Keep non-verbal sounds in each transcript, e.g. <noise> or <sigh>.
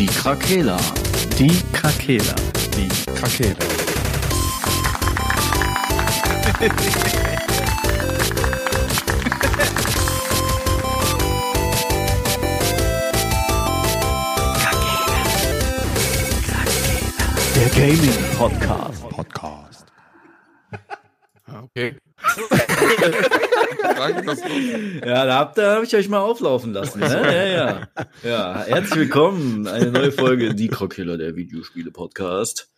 Die Krakela. Die Krakela. Die Krakela. Der Gaming Podcast. Podcast. Okay. <laughs> <laughs> Danke, dass du Ja, da habt ihr, hab ich euch mal auflaufen lassen. Ne? <laughs> Ja, ja. Ja, herzlich willkommen. Eine neue Folge Die Krakela, der Videospiele-Podcast.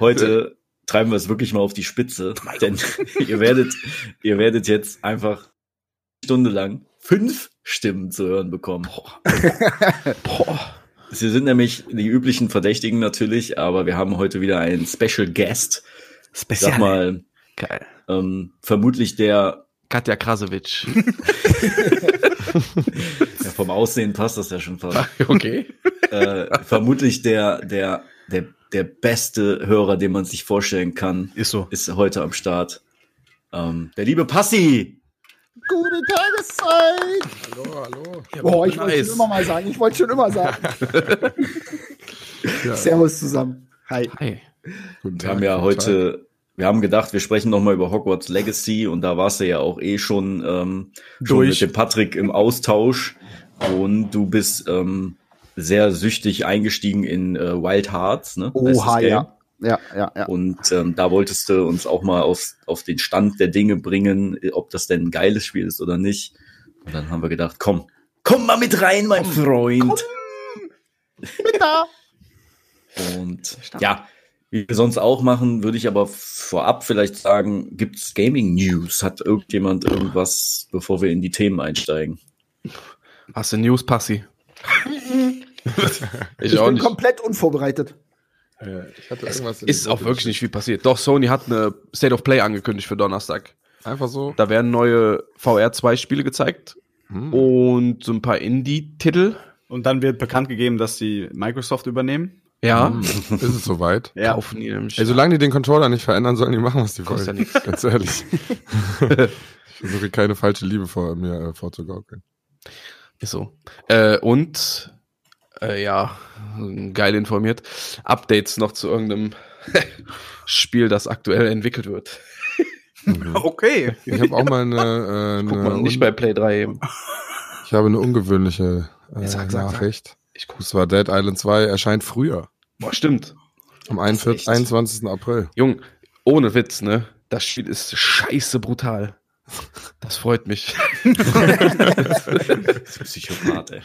Heute treiben wir es wirklich mal auf die Spitze, denn <laughs> ihr werdet, ihr werdet jetzt einfach eine Stunde lang fünf Stimmen zu hören bekommen. Boah. Sie sind nämlich die üblichen Verdächtigen natürlich, aber wir haben heute wieder einen Special Guest. Ich Sag mal, Geil. ähm, vermutlich der, Katja Krasowitsch. <laughs> ja, vom Aussehen passt das ja schon fast, <laughs> okay. äh, vermutlich der, der, der, der beste Hörer, den man sich vorstellen kann, Ist so. ist heute am Start. Ähm, der liebe Passi. Gute Tageszeit! Hallo, hallo. Boah, ich wollte nice. schon immer mal sagen. Ich wollte schon immer sagen. <laughs> Servus zusammen. Hi. Hi. Guten Wir Tag, haben ja heute, wir haben gedacht, wir sprechen noch mal über Hogwarts Legacy und da warst du ja auch eh schon, ähm, schon Durch. mit dem Patrick im Austausch und du bist ähm, sehr süchtig eingestiegen in äh, Wild Hearts, ne? Oha, ja. Ja, ja, ja. Und ähm, da wolltest du uns auch mal auf, auf den Stand der Dinge bringen, ob das denn ein geiles Spiel ist oder nicht. Und dann haben wir gedacht, komm, komm mal mit rein, mein Freund. Da. <laughs> Und ja, wie wir sonst auch machen, würde ich aber vorab vielleicht sagen, gibt's Gaming News? Hat irgendjemand irgendwas, bevor wir in die Themen einsteigen? Hast du News, Passi? <laughs> ich, Ich auch bin nicht. komplett unvorbereitet. Ich hatte irgendwas in Ist auch wirklich nicht viel passiert. Doch, Sony hat eine State of Play angekündigt für Donnerstag. Einfach so. Da werden neue VR 2 Spiele gezeigt Hm. und so ein paar Indie-Titel. Und dann wird bekannt gegeben, dass sie Microsoft übernehmen. Ja. Hm. Ist es soweit? Ja. Kaufen die nämlich. Ey, solange die den Controller nicht verändern, sollen die machen, was die wollen. ja nichts. Ganz ehrlich. <laughs> ich versuche keine falsche Liebe vor mir äh, vorzugaukeln. Ist so. Äh, und äh, ja, geil informiert. Updates noch zu irgendeinem <laughs> Spiel, das aktuell entwickelt wird. <laughs> Okay. Ich habe auch mal eine, äh, Guck eine mal, nicht bei Play 3 eben. ich habe eine ungewöhnliche äh, sag, sag, sag. Nachricht. Ich guck. Und zwar Dead Island 2 erscheint früher. Boah, stimmt. Am Das ist 41, echt- 21. April. Jung, ohne Witz, ne? Das Spiel ist scheiße brutal. Das freut mich. <laughs> Psychopath, ey.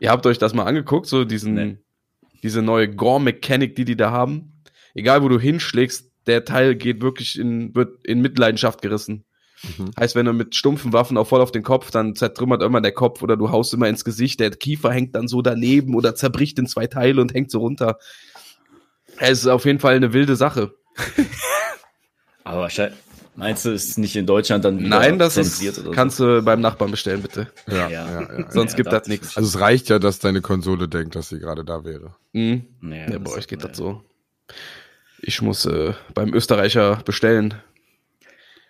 Ihr habt euch das mal angeguckt, so diesen, Nee. diese neue Gore-Mechanik, die die da haben. Egal, wo du hinschlägst, der Teil geht wirklich in, wird in Mitleidenschaft gerissen. Mhm. Heißt, wenn du mit stumpfen Waffen auch voll auf den Kopf, dann zertrümmert immer der Kopf oder du haust immer ins Gesicht, der Kiefer hängt dann so daneben oder zerbricht in zwei Teile und hängt so runter. Es ist auf jeden Fall eine wilde Sache. <laughs> Aber wahrscheinlich, meinst du, ist nicht in Deutschland dann Nein, das ist, oder so? kannst du beim Nachbarn bestellen, bitte. Ja, Ja. ja, ja, ja. <laughs> Sonst Ja, gibt das ich nichts. Also es reicht ja, dass deine Konsole denkt, dass sie gerade da wäre. Mhm. Bei euch geht das so. Ich muss äh, beim Österreicher bestellen.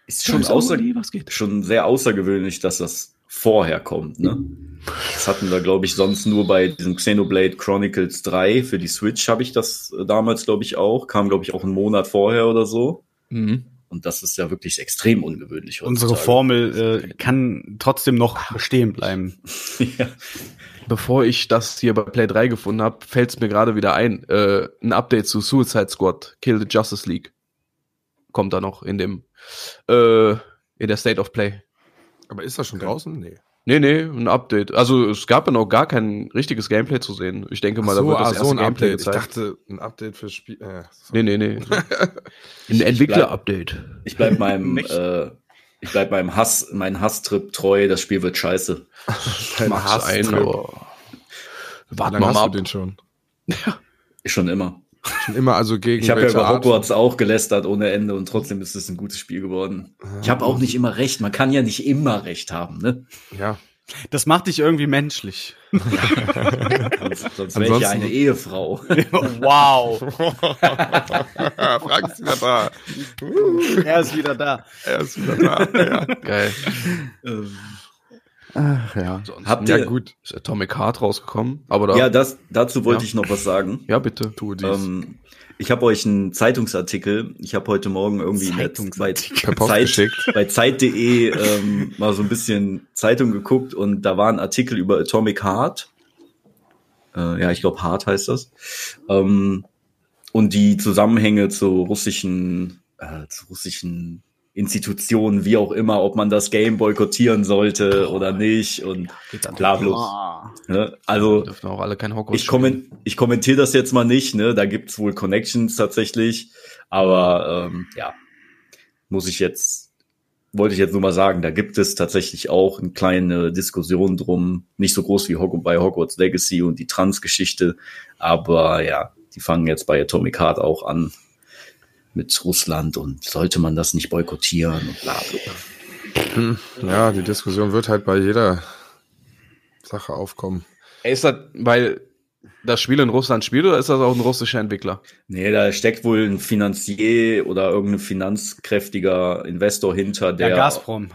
Ist schon, außer, schon sehr außergewöhnlich, dass das vorher kommt, ne? Das hatten wir, glaube ich, sonst nur bei diesem Xenoblade Chronicles 3. Für die Switch habe ich das äh, damals, glaube ich, auch. Kam, glaube ich, auch einen Monat vorher oder so. Mhm. Und das ist ja wirklich extrem ungewöhnlich. Unsere. Formel äh, kann trotzdem noch bestehen bleiben. <laughs> ja. Bevor ich das hier bei Play 3 gefunden habe, fällt es mir gerade wieder ein. Äh, ein Update zu Suicide Squad, Kill the Justice League. Kommt da noch in dem äh, in der State of Play. Aber ist das schon draußen? Nee. Nee, nee, ein Update. Also es gab ja noch gar kein richtiges Gameplay zu sehen. Ich denke mal, da wird das ah, erste so ein Gameplay Update. Ich gezeigt. dachte, ein Update für Spiel. Äh, nee, nee, nee. <laughs> Ein Entwickler-Update. Ich bleib <laughs> meinem, äh, ich bleib meinem Hass, meinen Hasstrip treu. Das Spiel wird scheiße. <laughs> Hasstrip. ein, aber warten wir hast mal du ab. den schon? Schon immer. Schon immer also gegen Ich habe ja über Art Hogwarts auch gelästert ohne Ende und trotzdem ist es ein gutes Spiel geworden. Ich habe auch nicht immer recht. Man kann ja nicht immer recht haben, ne? Ja. Das macht dich irgendwie menschlich. Sonst, sonst wäre ich ja eine Ehefrau. <laughs> wow. <laughs> Frank ist wieder da. er ist wieder da. Er ist wieder da. Ja. <laughs> Geil. Ach ja. Sonst Habt Ja, ihr, gut. ist Atomic Heart rausgekommen, aber da, ja, das, dazu wollte Ja. ich noch was sagen. ja bitte. Tu dies. Ähm, ich habe euch einen Zeitungsartikel, ich habe heute Morgen irgendwie in der- bei, Zeit, geschickt. bei Zeit.de ähm, mal so ein bisschen Zeitung geguckt und da war ein Artikel über Atomic Heart. Äh, ja, ich glaube Heart heißt das. Ähm, und die Zusammenhänge zu russischen, äh, zu russischen Institutionen, wie auch immer, ob man das Game boykottieren sollte oder nicht und bla bloß. Ah. Ne? Also dürfen auch alle kein Hogwarts ich, komment, ich kommentiere das jetzt mal nicht, ne? Da gibt's wohl Connections tatsächlich. Aber ähm, ja, muss ich jetzt, wollte ich jetzt nur mal sagen, da gibt es tatsächlich auch eine kleine Diskussion drum. Nicht so groß wie Hog bei Hogwarts Legacy und die Trans-Geschichte. Aber ja, die fangen jetzt bei Atomic Heart auch an mit Russland und sollte man das nicht boykottieren und bla bla. Ja, die Diskussion wird halt bei jeder Sache aufkommen. Ey, Ist das, weil das Spiel in Russland spielt oder ist das auch ein russischer Entwickler? Nee, da steckt wohl ein Finanzier oder irgendein finanzkräftiger Investor hinter, der. Der Gazprom.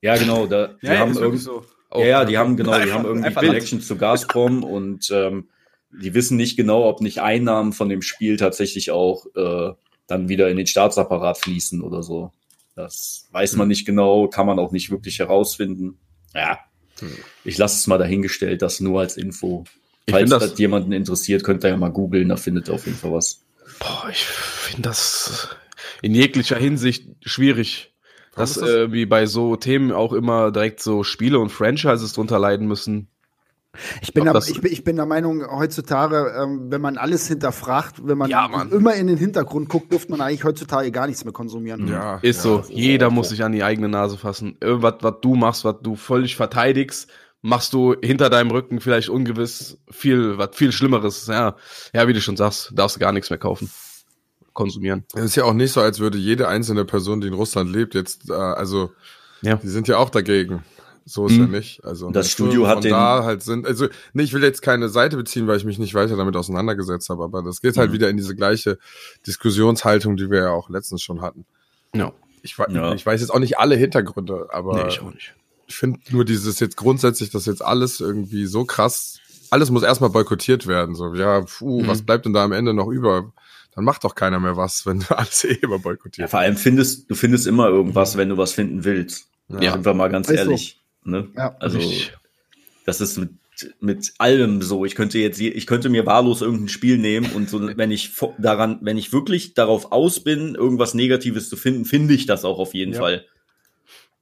Ja, genau, da, <laughs> die haben ist irgend, wirklich so. Oh, ja, ja, die haben genau, die haben irgendwie Connections zu Gazprom und ähm, die wissen nicht genau, ob nicht Einnahmen von dem Spiel tatsächlich auch äh, dann wieder in den Staatsapparat fließen oder so. Das weiß man nicht genau, kann man auch nicht wirklich herausfinden. Ja, ich lasse es mal dahingestellt, das nur als Info. Falls das- das jemanden interessiert, könnt ihr ja mal googeln, da findet ihr auf jeden Fall was. Boah, ich finde das in jeglicher Hinsicht schwierig, Warum dass das- äh, wie bei so Themen auch immer direkt so Spiele und Franchises drunter leiden müssen. Ich bin, das- ich, bin, ich bin der Meinung, heutzutage, ähm, wenn man alles hinterfragt, wenn man Ja, immer in den Hintergrund guckt, dürfte man eigentlich heutzutage gar nichts mehr konsumieren. Ja, Ist ja, so, ist jeder auch muss sich an die eigene Nase fassen. Irgendwas, was du machst, was du völlig verteidigst, machst du hinter deinem Rücken vielleicht ungewiss viel, was viel Schlimmeres. Ja, ja, wie du schon sagst, darfst du gar nichts mehr kaufen, konsumieren. Es ist ja auch nicht so, als würde jede einzelne Person, die in Russland lebt, jetzt, äh, also, Ja. die sind ja auch dagegen. So ist Mhm. ja nicht. Also, Das weißt Studio hat den- da halt sind, also, nee, ich will jetzt keine Seite beziehen, weil ich mich nicht weiter damit auseinandergesetzt habe, aber das geht halt Mhm. wieder in diese gleiche Diskussionshaltung, die wir ja auch letztens schon hatten. Ja, Ich, Ja. ich weiß jetzt auch nicht alle Hintergründe, aber nee, ich auch nicht. ich finde nur dieses jetzt grundsätzlich, dass jetzt alles irgendwie so krass, alles muss erstmal boykottiert werden. So, ja, puh, Mhm. was bleibt denn da am Ende noch über? Dann macht doch keiner mehr was, <laughs> wenn du alles eh immer Ja, boykottiert. vor allem findest, du findest immer irgendwas, wenn du was finden willst. Ja. Sind wir mal ganz so. ehrlich. Ne? Ja, also, Richtig. das ist mit, mit allem so. Ich könnte jetzt, je- ich könnte mir wahllos irgendein Spiel nehmen und so, <laughs> wenn ich daran, wenn ich wirklich darauf aus bin, irgendwas Negatives zu finden, finde ich das auch auf jeden Ja. Fall.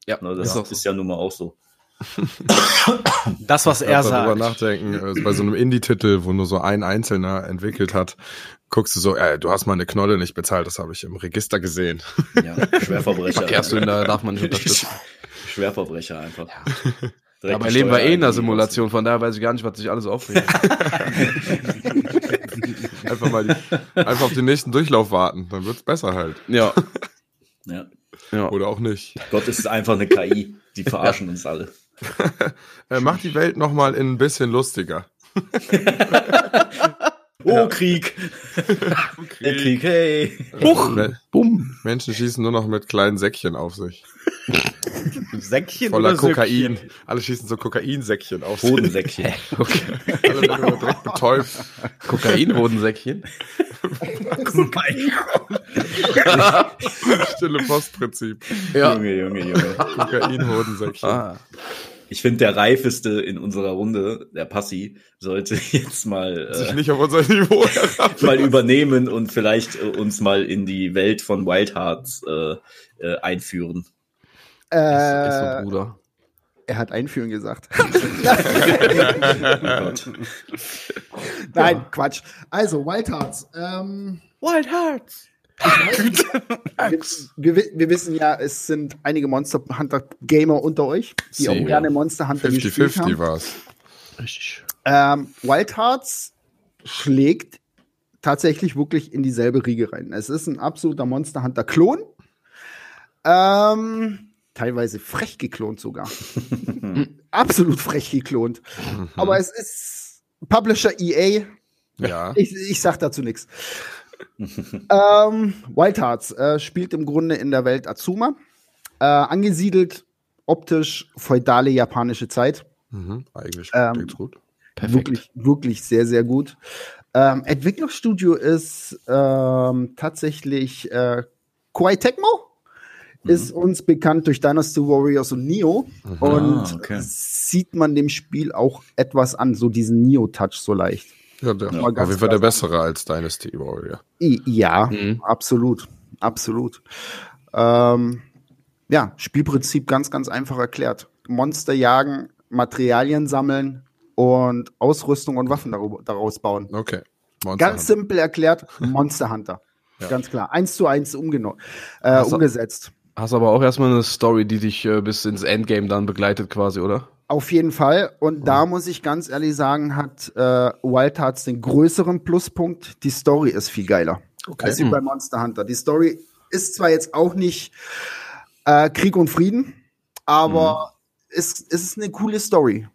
Ja, Ne, das ist auch so. ist ja nun mal auch so. <laughs> Das, was er Erst darüber sagt. nachdenken, äh, bei so einem Indie-Titel, wo nur so ein Einzelner entwickelt hat, guckst du so, äh, du hast mal eine Knolle nicht bezahlt, das habe ich im Register gesehen. Ja, Schwerverbrecher. <laughs> Verkehrssünder darf man nicht unterstützen. Schwerverbrecher einfach. <laughs> Direkt Dabei leben wir eh in einer Simulation, von daher weiß ich gar nicht, was sich alles aufregt. <laughs> Einfach mal die, einfach auf den nächsten Durchlauf warten, dann wird's besser halt. ja, <laughs> Ja. ja. Oder auch nicht. Gott, es ist einfach eine KI. Die verarschen uns alle. Äh, mach die Welt noch mal ein bisschen lustiger. Oh, Krieg. Der Krieg, hey. Huch, Me- bumm. Menschen schießen nur noch mit kleinen Säckchen auf sich. <laughs> Säckchen Voller oder Kokain. Söckchen? Alle schießen so Kokainsäckchen auf sich. Hodensäckchen. <laughs> Okay. Alle werden immer direkt betäubt. Kokainhodensäckchen. <laughs> Stille Postprinzip. Ja. Junge, Junge, Junge. Kokainhodensäckchen. Ah. Ich finde, der reifeste in unserer Runde, der Passi, sollte jetzt mal, Sich äh, nicht auf unser Niveau mal übernehmen und vielleicht äh, uns mal in die Welt von Wild Hearts äh, äh, einführen. Ist Äh, so, Bruder. er hat einführen gesagt. <laughs> <laughs> Nein, Quatsch. Also, Wild Hearts. Ähm, Wild Hearts. wir, wir, wir wissen ja, es sind einige Monster Hunter Gamer unter euch, die auch Sehr. gerne Monster Hunter gespielt 50-50 haben. war's. Richtig. Ähm, Wild Hearts schlägt tatsächlich wirklich in dieselbe Riege rein. Es ist ein absoluter Monster Hunter Klon. Ähm, teilweise frech geklont sogar. <laughs> Absolut frech geklont. Aber es ist Publisher EA. Ja. Ich, ich sag dazu nichts. ähm, Wild Hearts äh, spielt im Grunde in der Welt Azuma. Äh, angesiedelt optisch feudale japanische Zeit. Mhm. Eigentlich Ähm, gut. Perfekt. Wirklich, wirklich sehr, sehr gut. Ähm, Entwicklungsstudio ist ähm, tatsächlich äh, Koei Tecmo. Ist uns bekannt durch Dynasty Warriors und Neo. Und Ah, okay. sieht man dem Spiel auch etwas an, so diesen Neo-Touch so leicht. Ja, der, mal auf jeden Fall der bessere als Dynasty Warrior. I ja, Mhm. absolut. Absolut. Ähm, ja, Spielprinzip ganz, ganz einfach erklärt. Monster jagen, Materialien sammeln und Ausrüstung und Waffen daraus bauen. Okay. Monster Ganz Hunter. simpel erklärt, <laughs> Monster Hunter. Ja. Ganz klar. Eins zu eins umgeno- äh, Also- umgesetzt. Hast aber auch erstmal eine Story, die dich äh, bis ins Endgame dann begleitet quasi, oder? Auf jeden Fall. Und da muss ich ganz ehrlich sagen, hat äh, Wild Hearts den größeren Pluspunkt. Die Story ist viel geiler. Okay. Als wie bei Monster Hunter. Die Story ist zwar jetzt auch nicht äh, Krieg und Frieden, aber es, es ist eine coole Story.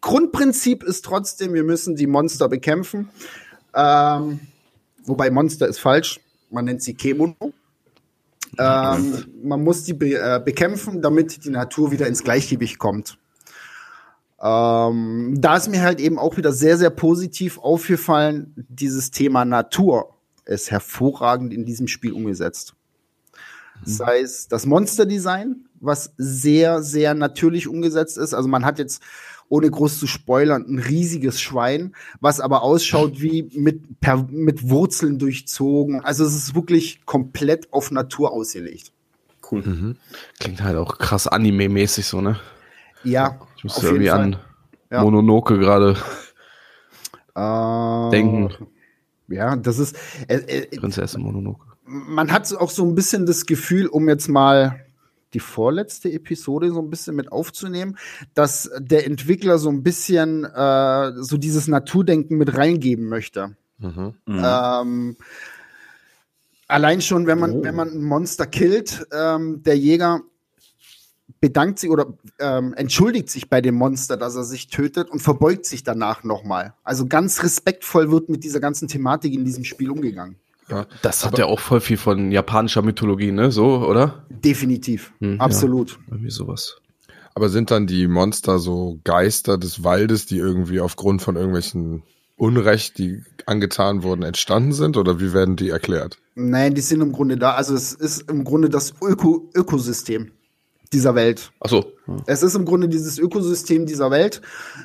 Grundprinzip ist trotzdem, wir müssen die Monster bekämpfen. Ähm, wobei Monster ist falsch. Man nennt sie Kemono. Ähm, man muss die be äh, bekämpfen, damit die Natur wieder ins Gleichgewicht kommt. Ähm, da ist mir halt eben auch wieder sehr, sehr positiv aufgefallen, dieses Thema Natur ist hervorragend in diesem Spiel umgesetzt. Sei es das Monsterdesign, was sehr, sehr natürlich umgesetzt ist. Also man hat jetzt, ohne groß zu spoilern, ein riesiges Schwein, was aber ausschaut wie mit, per, mit Wurzeln durchzogen. Also es ist wirklich komplett auf Natur ausgelegt. Cool. Mhm. Klingt halt auch krass Anime-mäßig so, ne? Ja, Ich muss irgendwie an Ja. Mononoke gerade Äh, denken. Ja, das ist, äh, äh, Prinzessin Mononoke. man hat auch so ein bisschen das Gefühl, um jetzt mal die vorletzte Episode so ein bisschen mit aufzunehmen, dass der Entwickler so ein bisschen äh, so dieses Naturdenken mit reingeben möchte. Mhm. Mhm. Ähm, allein schon, wenn man, Oh. wenn man ein Monster killt, ähm, der Jäger bedankt sich oder ähm, entschuldigt sich bei dem Monster, dass er sich tötet und verbeugt sich danach nochmal. Also ganz respektvoll wird mit dieser ganzen Thematik in diesem Spiel umgegangen. Das hat ja auch voll viel von japanischer Mythologie, ne? So, oder? Definitiv. Hm, Absolut. Irgendwie sowas. Aber sind dann die Monster so Geister des Waldes, die irgendwie aufgrund von irgendwelchen Unrecht, die angetan wurden, entstanden sind? Oder wie werden die erklärt? Nein, die sind im Grunde da. Also es ist im Grunde das Öko Ökosystem dieser Welt. Ach so. Es ist im Grunde dieses Ökosystem dieser Welt,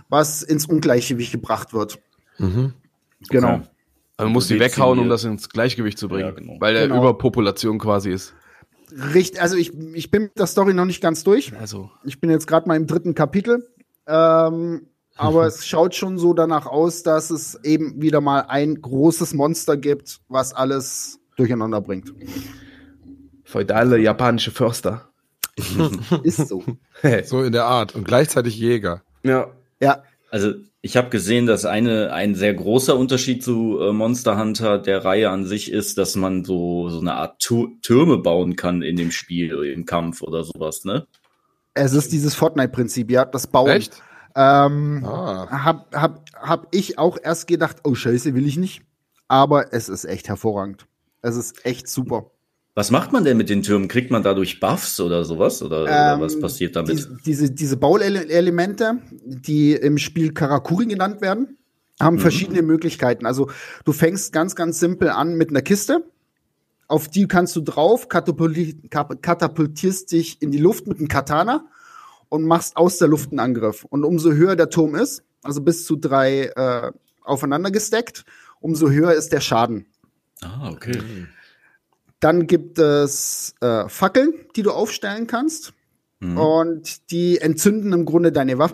was ins Ungleichgewicht gebracht wird. Mhm. Genau. Okay. Also man muss die weghauen, um das ins Gleichgewicht zu bringen. Ja, genau. Weil der Genau. Überpopulation quasi ist. Richtig, also ich, ich bin mit der Story noch nicht ganz durch. Also. Ich bin jetzt gerade mal im dritten Kapitel. Ähm, aber <laughs> es schaut schon so danach aus, dass es eben wieder mal ein großes Monster gibt, was alles durcheinander bringt. Feudale japanische Förster. <laughs> Ist so. <laughs> So in der Art. Und gleichzeitig Jäger. ja. ja, Also ich habe gesehen, dass eine ein sehr großer Unterschied zu äh, Monster Hunter der Reihe an sich ist, dass man so so eine Art Tu- Türme bauen kann in dem Spiel im Kampf oder sowas, ne? es ist dieses Fortnite-Prinzip, ja, das Bauen. Echt? Ähm, Ah. hab, hab, hab ich auch erst gedacht, oh Scheiße, will ich nicht. Aber es ist echt hervorragend. Es ist echt super. Was macht man denn mit den Türmen? Kriegt man dadurch Buffs oder sowas oder, oder was Ähm, passiert damit? Diese, diese, diese Bauelemente, die im Spiel Karakuri genannt werden, haben verschiedene Möglichkeiten. Also du fängst ganz, ganz simpel an mit einer Kiste. Auf die kannst du drauf, katapultierst dich in die Luft mit einem Katana und machst aus der Luft einen Angriff. Und umso höher der Turm ist, also bis zu drei äh, aufeinander gesteckt, umso höher ist der Schaden. ah, okay. Dann gibt es äh, Fackeln, die du aufstellen kannst. Mhm. Und die entzünden im Grunde deine, Waff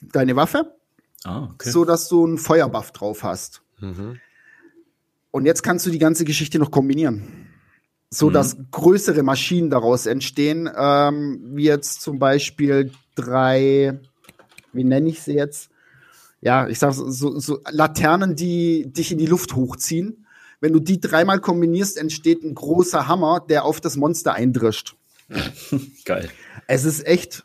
deine Waffe, Ah, okay. so dass du einen Feuerbuff drauf hast. Mhm. Und jetzt kannst du die ganze Geschichte noch kombinieren. So dass größere Maschinen daraus entstehen, ähm, wie jetzt zum Beispiel drei, wie nenne ich sie jetzt? Ja, ich sag so, so, so Laternen, die dich in die Luft hochziehen. Wenn du die dreimal kombinierst, entsteht ein großer Hammer, der auf das Monster eindrischt. <laughs> Geil. Es ist echt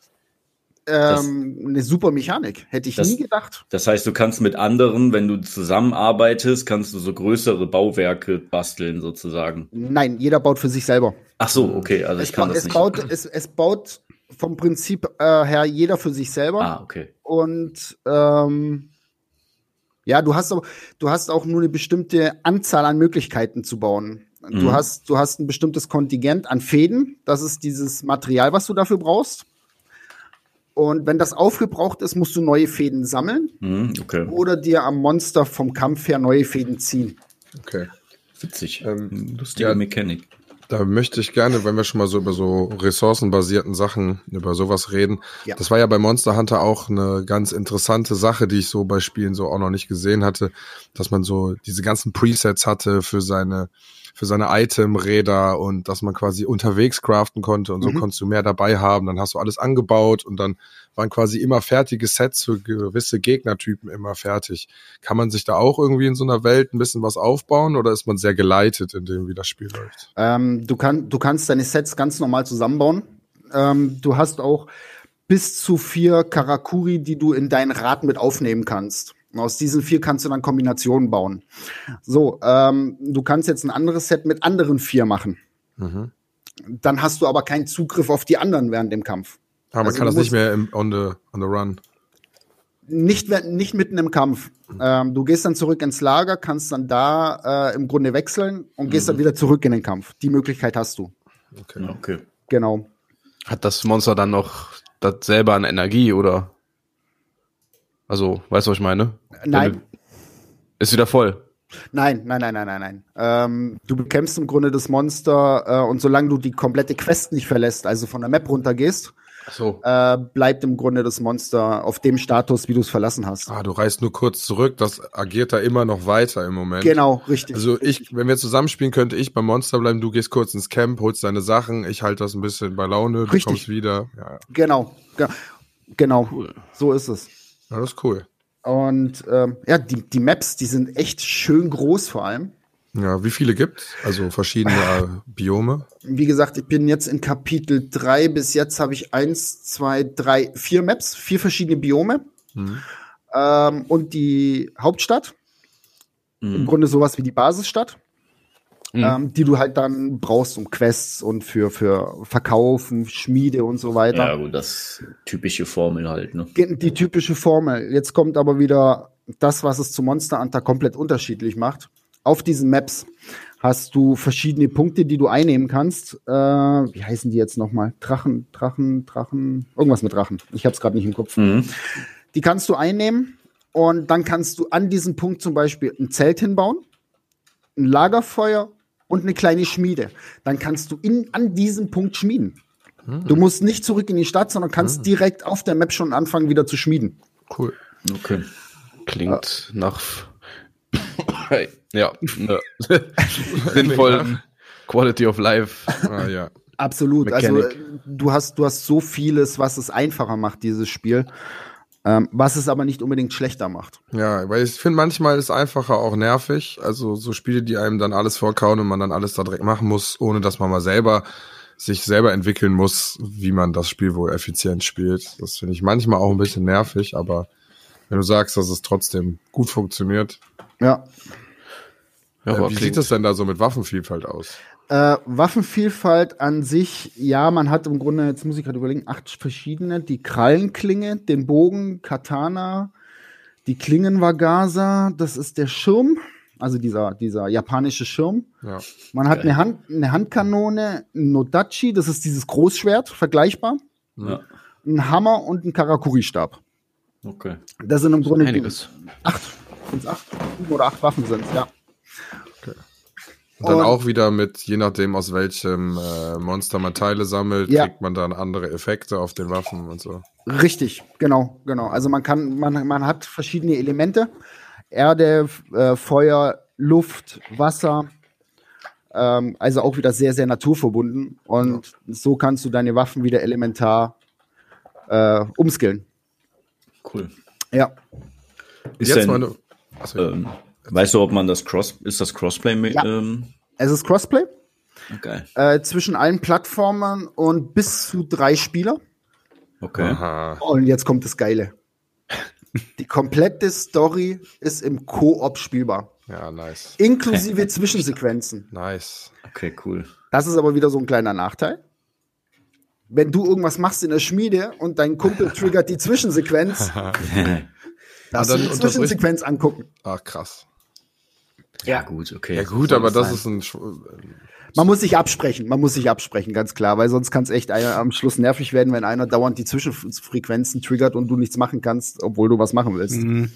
ähm, eine super Mechanik. Hätte ich Das- nie gedacht. Das heißt, du kannst mit anderen, wenn du zusammenarbeitest, kannst du so größere Bauwerke basteln sozusagen. Nein, jeder baut für sich selber. Ach so, okay, also Es, ich kann das es, nicht. baut, es, es baut vom Prinzip äh, her jeder für sich selber. Ah, okay. Und ähm, ja, du hast, auch, du hast auch nur eine bestimmte Anzahl an Möglichkeiten zu bauen. Du, Mhm. hast, du hast ein bestimmtes Kontingent an Fäden. Das ist dieses Material, was du dafür brauchst. Und wenn das aufgebraucht ist, musst du neue Fäden sammeln Mhm, okay. oder dir am Monster vom Kampf her neue Fäden ziehen. Okay. Witzig. Ähm, Lustige ja. Mechanik. Da möchte ich gerne, wenn wir schon mal so über so ressourcenbasierten Sachen, über sowas reden. Ja. Das war ja bei Monster Hunter auch eine ganz interessante Sache, die ich so bei Spielen so auch noch nicht gesehen hatte, dass man so diese ganzen Presets hatte für seine für seine Item-Räder und dass man quasi unterwegs craften konnte und so Mhm. konntest du mehr dabei haben. Dann hast du alles angebaut und dann waren quasi immer fertige Sets für gewisse Gegnertypen immer fertig. Kann man sich da auch irgendwie in so einer Welt ein bisschen was aufbauen oder ist man sehr geleitet in dem, wie das Spiel läuft? Ähm, du, kann, du kannst deine Sets ganz normal zusammenbauen. Ähm, du hast auch bis zu vier Karakuri, die du in dein Rad mit aufnehmen kannst. Und aus diesen vier kannst du dann Kombinationen bauen. So, ähm, du kannst jetzt ein anderes Set mit anderen vier machen. Mhm. Dann hast du aber keinen Zugriff auf die anderen während dem Kampf. Aber man Also kann das nicht mehr im, on, the, on the run. Nicht, nicht mitten im Kampf. Ähm, du gehst dann zurück ins Lager, kannst dann da äh, im Grunde wechseln und gehst dann wieder zurück in den Kampf. Die Möglichkeit hast du. Okay. Okay. Genau. Hat das Monster dann noch das selber an Energie oder? Also, weißt du, was ich meine? Nein. Ist wieder voll. Nein, nein, nein, nein, nein, nein. Ähm, du bekämpfst im Grunde das Monster äh, und solange du die komplette Quest nicht verlässt, also von der Map runtergehst, so. äh, bleibt im Grunde das Monster auf dem Status, wie du es verlassen hast. Ah, du reist nur kurz zurück, das agiert da immer noch weiter im Moment. Genau, richtig. Also ich, wenn wir zusammenspielen, könnte ich beim Monster bleiben, du gehst kurz ins Camp, holst deine Sachen, ich halte das ein bisschen bei Laune, du Richtig. kommst wieder. Ja, ja. Genau, ge genau. Cool. So ist es. ja, das ist cool. Und ähm, ja, die, die Maps, die sind echt schön groß vor allem. Ja, wie viele gibt's? Also verschiedene äh, <laughs> Biome. Wie gesagt, ich bin jetzt in Kapitel 3. Bis jetzt habe ich eins, zwei, drei, vier Maps, vier verschiedene Biome. Mhm. Ähm, und die Hauptstadt. Im Mhm. Grunde sowas wie die Basisstadt. Mhm. ähm, die du halt dann brauchst, um Quests und für, für Verkaufen, Schmiede und so Ja, weiter. gut, das typische Formel halt, ne? Die typische Formel. Jetzt kommt aber wieder das, was es zu Monster Hunter komplett unterschiedlich macht. Auf diesen Maps hast du verschiedene Punkte, die du einnehmen kannst. Äh, wie heißen die jetzt nochmal? Drachen, Drachen, Drachen, irgendwas mit Drachen. Ich habe es gerade nicht im Kopf. Mhm. Die kannst du einnehmen und dann kannst du an diesem Punkt zum Beispiel ein Zelt hinbauen, ein Lagerfeuer und eine kleine Schmiede. Dann kannst du in, an diesem Punkt schmieden. Du musst nicht zurück in die Stadt, sondern kannst direkt auf der Map schon anfangen, wieder zu schmieden. Cool. Okay. Klingt nach hey, ja, ne, <laughs> sinnvollen Quality of Life. Ah, ja. Absolut. Also Mechanik. äh, du hast, du hast so vieles, was es einfacher macht, dieses Spiel, ähm, was es aber nicht unbedingt schlechter macht. Ja, weil ich finde, manchmal ist einfacher auch nervig. Also so Spiele, die einem dann alles vorkauen und man dann alles da direkt machen muss, ohne dass man mal selber sich selber entwickeln muss, wie man das Spiel wohl effizient spielt. Das finde ich manchmal auch ein bisschen nervig, aber wenn du sagst, dass es trotzdem gut funktioniert, Ja. Ja, äh, aber wie klingt- sieht es denn da so mit Waffenvielfalt aus? Äh, Waffenvielfalt an sich, ja, man hat im Grunde, jetzt muss ich gerade überlegen, acht verschiedene. Die Krallenklinge, den Bogen, Katana, die Klingenwagasa, das ist der Schirm, also dieser, dieser japanische Schirm. Ja. Man hat Geil. eine, Hand, eine Handkanone, ein Nodachi, das ist dieses Großschwert, vergleichbar. Ja. Ein Hammer und ein Karakuri-Stab. Okay. Das sind im Grunde einiges. acht, acht, oder acht Waffen sind ja. Und dann Und- auch wieder mit, je nachdem aus welchem äh, Monster man Teile sammelt, Ja. kriegt man dann andere Effekte auf den Waffen und so. Richtig, genau, genau. Also man kann, man, man hat verschiedene Elemente. Erde, äh, Feuer, Luft, Wasser. Ähm, also auch wieder sehr, sehr naturverbunden. Und so kannst du deine Waffen wieder elementar äh, umskillen. Cool. Ja. Ist Jetzt denn, meine, Achso, ähm, weißt du, ob man das Cross, ist das Crossplay mit, Ja. ähm, Es ist Crossplay geil. äh, zwischen allen Plattformen und bis zu drei Spieler. Okay. Aha. Und jetzt kommt das Geile. Die komplette Story ist im Koop spielbar. Ja, nice. Inklusive <laughs> Zwischensequenzen. Nice. Okay, cool. Das ist aber wieder so ein kleiner Nachteil. wenn du irgendwas machst in der Schmiede und dein Kumpel <laughs> triggert die Zwischensequenz, darfst du die Zwischensequenz angucken. Ach, krass. Ja, gut, okay. Ja gut, aber das sein. ist ein Sch- Man muss sich absprechen, man muss sich absprechen, ganz klar, weil sonst kann es echt am Schluss nervig werden, wenn einer dauernd die Zwischenfrequenzen triggert und du nichts machen kannst, obwohl du was machen willst. Mhm.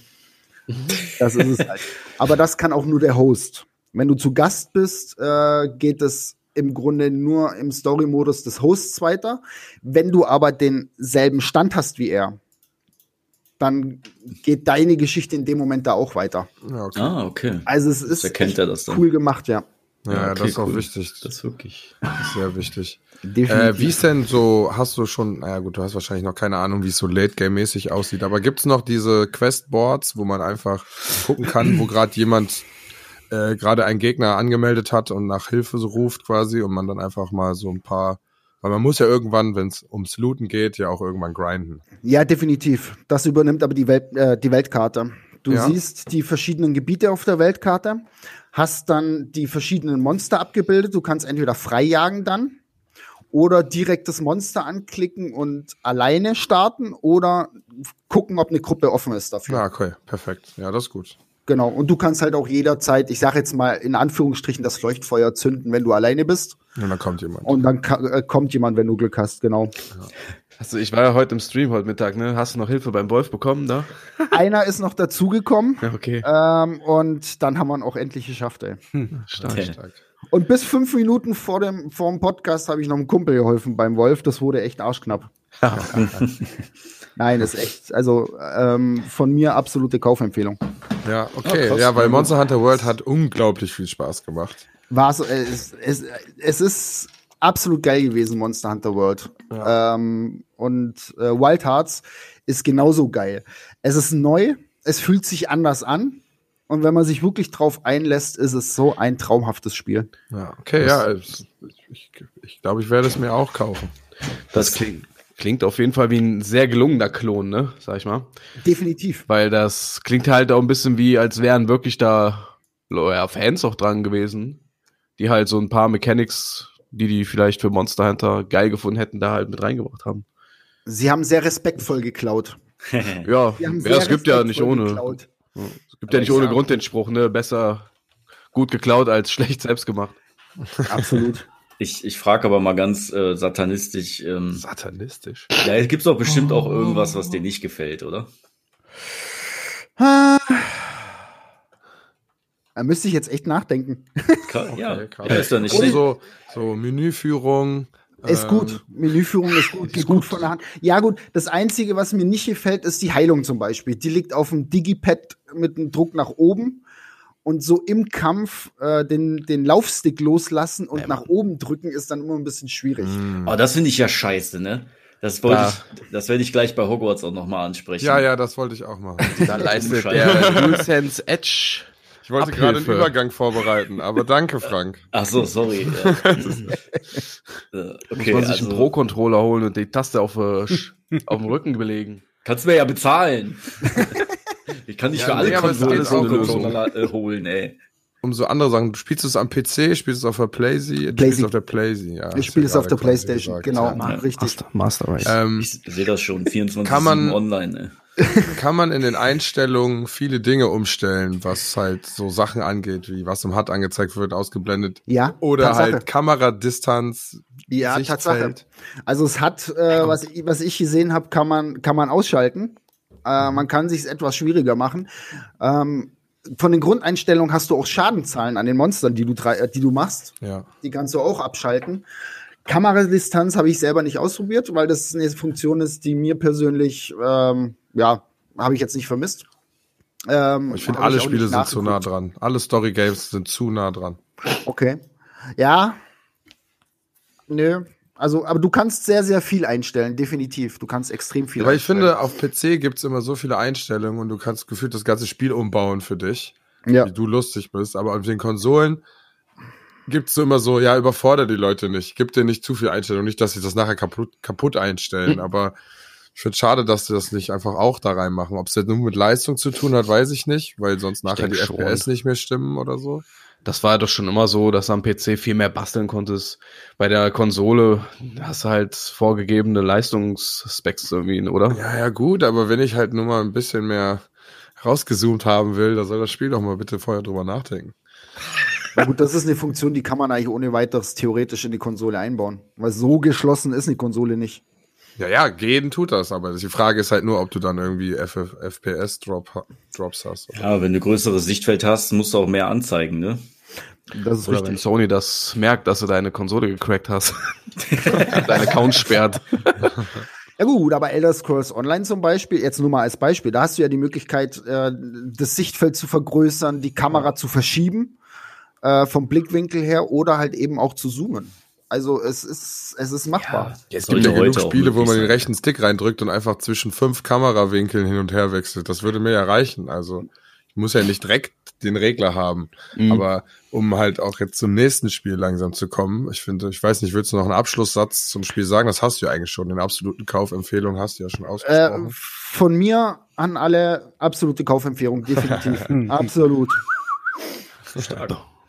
Das ist es halt. Aber das kann auch nur der Host. Wenn du zu Gast bist, äh, geht es im Grunde nur im Story-Modus des Hosts weiter. Wenn du aber denselben Stand hast wie er, dann geht deine Geschichte in dem Moment da auch weiter. Ja, okay. Ah, okay. Also es ist erkennt er das dann. cool gemacht, ja. Ja, Ja, okay, das ist auch cool. wichtig. Das ist wirklich. Das ist sehr wichtig. Äh, wie ist denn so, hast du schon, naja gut, du hast wahrscheinlich noch keine Ahnung, wie es so Late-Game-mäßig aussieht, aber gibt's noch diese Quest-Boards, wo man einfach gucken kann, wo gerade jemand äh, gerade einen Gegner angemeldet hat und nach Hilfe so ruft quasi und man dann einfach mal so ein paar, weil man muss ja irgendwann, wenn es ums Looten geht, ja auch irgendwann grinden. Ja, definitiv. Das übernimmt aber die, Welt, äh, die Weltkarte. Du Ja. siehst die verschiedenen Gebiete auf der Weltkarte, hast dann die verschiedenen Monster abgebildet. Du kannst entweder frei jagen dann oder direkt das Monster anklicken und alleine starten oder gucken, ob eine Gruppe offen ist dafür. Ja, okay, perfekt. Ja, das ist gut. Genau. Und du kannst halt auch jederzeit, ich sage jetzt mal in Anführungsstrichen, das Leuchtfeuer zünden, wenn du alleine bist. Und dann kommt jemand. Und dann äh, kommt jemand, wenn du Glück hast. Genau. Also ich war ja heute im Stream heute Mittag, ne? Hast du noch Hilfe beim Wolf bekommen da? <laughs> Einer ist noch dazugekommen. Ja, okay. Ähm, und dann haben wir ihn auch endlich geschafft, ey. Stark. Okay. Stark. Und bis fünf Minuten vor dem, vor dem Podcast habe ich noch einem Kumpel geholfen beim Wolf. Das wurde echt arschknapp. <laughs> <laughs> Nein, ist echt. Also ähm, von mir absolute Kaufempfehlung. Ja, okay. Ja, ja, weil Monster Hunter World hat unglaublich viel Spaß gemacht. War so, äh, es, es, es ist absolut geil gewesen, Monster Hunter World. Ähm, und äh, Wild Hearts ist genauso geil. Es ist neu, es fühlt sich anders an. Und wenn man sich wirklich drauf einlässt, ist es so ein traumhaftes Spiel. Ja, okay, ja. es- Ich, ich glaube, ich werde es mir auch kaufen. Das klingt, klingt auf jeden Fall wie ein sehr gelungener Klon, ne? Sag ich mal. Definitiv. Weil das klingt halt auch ein bisschen wie, als wären wirklich da ja, Fans auch dran gewesen, die halt so ein paar Mechanics, die die vielleicht für Monster Hunter geil gefunden hätten, da halt mit reingebracht haben. Sie haben sehr respektvoll geklaut. <laughs> Ja, Sie haben ja es gibt ja nicht ohne. geklaut. Es gibt ja nicht ohne Grund den Spruch, ne? Besser gut geklaut als schlecht selbst gemacht. Absolut. Ich, ich frage aber mal ganz äh, satanistisch. Ähm, Satanistisch. ja, es gibt doch bestimmt auch irgendwas, was dir nicht gefällt, oder? Da müsste ich jetzt echt nachdenken. <laughs> Ja, Okay, krass. ja, ist doch nicht schlecht. so, so Menüführung. Ist ähm, gut. Menüführung ist gut. <laughs> Geht gut von der Hand. Ja, gut. Das Einzige, was mir nicht gefällt, ist die Heilung zum Beispiel. Die liegt auf dem Digipad mit einem Druck nach oben. Und so im Kampf äh, den, den Laufstick loslassen und nach oben drücken ist dann immer ein bisschen schwierig. hm. Aber das finde ich ja scheiße, ne? Das wollte Ja. ich, das werde ich gleich bei Hogwarts auch nochmal ansprechen. Ja, ja, das wollte ich auch machen. <laughs> Da leistet Scheiße. der <laughs> DualSense Edge. Ich wollte Abhilfe. gerade einen Übergang vorbereiten, aber danke, Frank. Ach so, sorry. <laughs> Ja. Äh, Muss okay, man sich also, einen Pro-Controller holen und die Taste auf, äh, auf dem Rücken belegen. kannst du mir ja bezahlen. Ich kann nicht Ja, für alle nee, Konsolen so eine um Controller äh, holen, ey. Um so andere Sachen, du spielst es am PC, spielst es auf der Playsee, du spielst es auf der Playsee, ja. ich spiele es auf der Playstation. Genau, ja. richtig. Master Race. Ähm, Ich sehe das schon, 24 Kann man- online, ey. <laughs> kann man in den Einstellungen viele Dinge umstellen, was halt so Sachen angeht, wie was im HUD angezeigt wird, ausgeblendet. Ja, Oder Tatsache. halt Kameradistanz, Ja, Tatsache. Sichtfeld. Also es hat, äh, was, ich- was ich gesehen habe, kann man, kann man ausschalten. Äh, man kann sich etwas schwieriger machen. Ähm, von den Grundeinstellungen hast du auch Schadenzahlen an den Monstern, die du, äh, die du machst. Ja. Die kannst du auch abschalten. Kameradistanz habe ich selber nicht ausprobiert, weil das eine Funktion ist, die mir persönlich, ähm, ja, habe ich jetzt nicht vermisst. Ähm, Ich finde, alle auch Spiele sind zu nah dran. Alle Story Games sind zu nah dran. Okay. Ja. Nö. Also, aber du kannst sehr, sehr viel einstellen, definitiv. Du kannst extrem viel Aber ich finde, auf PC gibt's immer so viele Einstellungen und du kannst gefühlt das ganze Spiel umbauen für dich, ja. wie du lustig bist. Aber auf den Konsolen gibt's so immer so, ja, überfordere die Leute nicht. Gib dir nicht zu viel Einstellung. Nicht, dass sie das nachher kaputt, kaputt einstellen. Aber ich finde schade, dass sie das nicht einfach auch da reinmachen. Ob es jetzt nur mit Leistung zu tun hat, weiß ich nicht, weil sonst nachher denk die schon. FPS nicht mehr stimmen oder so. Das war doch schon immer so, dass du am PC viel mehr basteln konntest. Bei der Konsole hast du halt vorgegebene Leistungsspecs irgendwie, oder? Ja, ja, gut, aber wenn ich halt nur mal ein bisschen mehr rausgezoomt haben will, da soll das Spiel doch mal bitte vorher drüber nachdenken. Na gut, das ist eine Funktion, die kann man eigentlich ohne weiteres theoretisch in die Konsole einbauen. Weil so geschlossen ist die Konsole nicht. Ja, ja, gehen tut das, aber die Frage ist halt nur, ob du dann irgendwie FPS-Drops hast. Ja, wenn du größeres Sichtfeld hast, musst du auch mehr anzeigen, ne? Das ist Oder wenn richtig. Sony das merkt, dass du deine Konsole gecrackt hast. <laughs> Dein Account sperrt. <laughs> Ja gut, aber Elder Scrolls Online zum Beispiel, jetzt nur mal als Beispiel, da hast du ja die Möglichkeit, äh, das Sichtfeld zu vergrößern, die Kamera zu verschieben, äh, vom Blickwinkel her oder halt eben auch zu zoomen. Also es ist, es ist machbar. Es Sollte gibt ja genug Spiele, wo man den rechten Stick reindrückt und einfach zwischen fünf Kamerawinkeln hin und her wechselt. Das würde mir ja reichen. Also muss ja nicht direkt den Regler haben. Mhm. Aber um halt auch jetzt zum nächsten Spiel langsam zu kommen, ich finde, ich weiß nicht, willst du noch einen Abschlusssatz zum Spiel sagen? Das hast du ja eigentlich schon. Den absoluten Kaufempfehlung hast du ja schon Äh, ausgesprochen. von mir an alle absolute Kaufempfehlung, definitiv. <laughs> Absolut.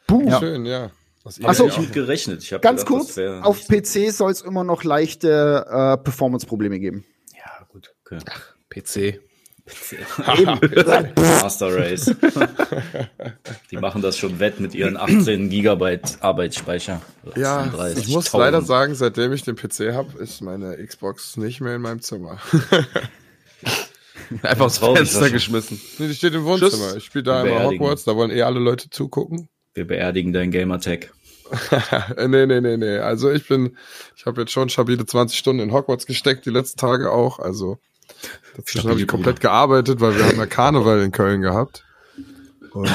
Puh. Schön, ja. Was ihr Ach so. ja Ich auch- gut gerechnet. Ich Ganz gedacht, kurz, auf PC soll es immer noch leichte äh, Performance-Probleme geben. Ja, gut. Okay. PC. <laughs> Master Race. Die machen das schon wett mit ihren 18 Gigabyte Arbeitsspeicher. Ja, 38.000. ich muss leider sagen, seitdem ich den PC habe, ist meine Xbox nicht mehr in meinem Zimmer. <laughs> Einfach aufs Traurig, Fenster was- Nee, geschmissen. die steht im Wohnzimmer. Tschüss. Ich spiele da immer Beerdigen. Hogwarts, da wollen eh alle Leute zugucken. Wir beerdigen deinen Gamertag. <laughs> Nee, nee, nee, nee. Also ich bin, ich habe jetzt schon stabile 20 Stunden in Hogwarts gesteckt, die letzten Tage auch. Also dazwischen habe ich komplett gearbeitet, weil wir haben ja Karneval in Köln gehabt. Und äh,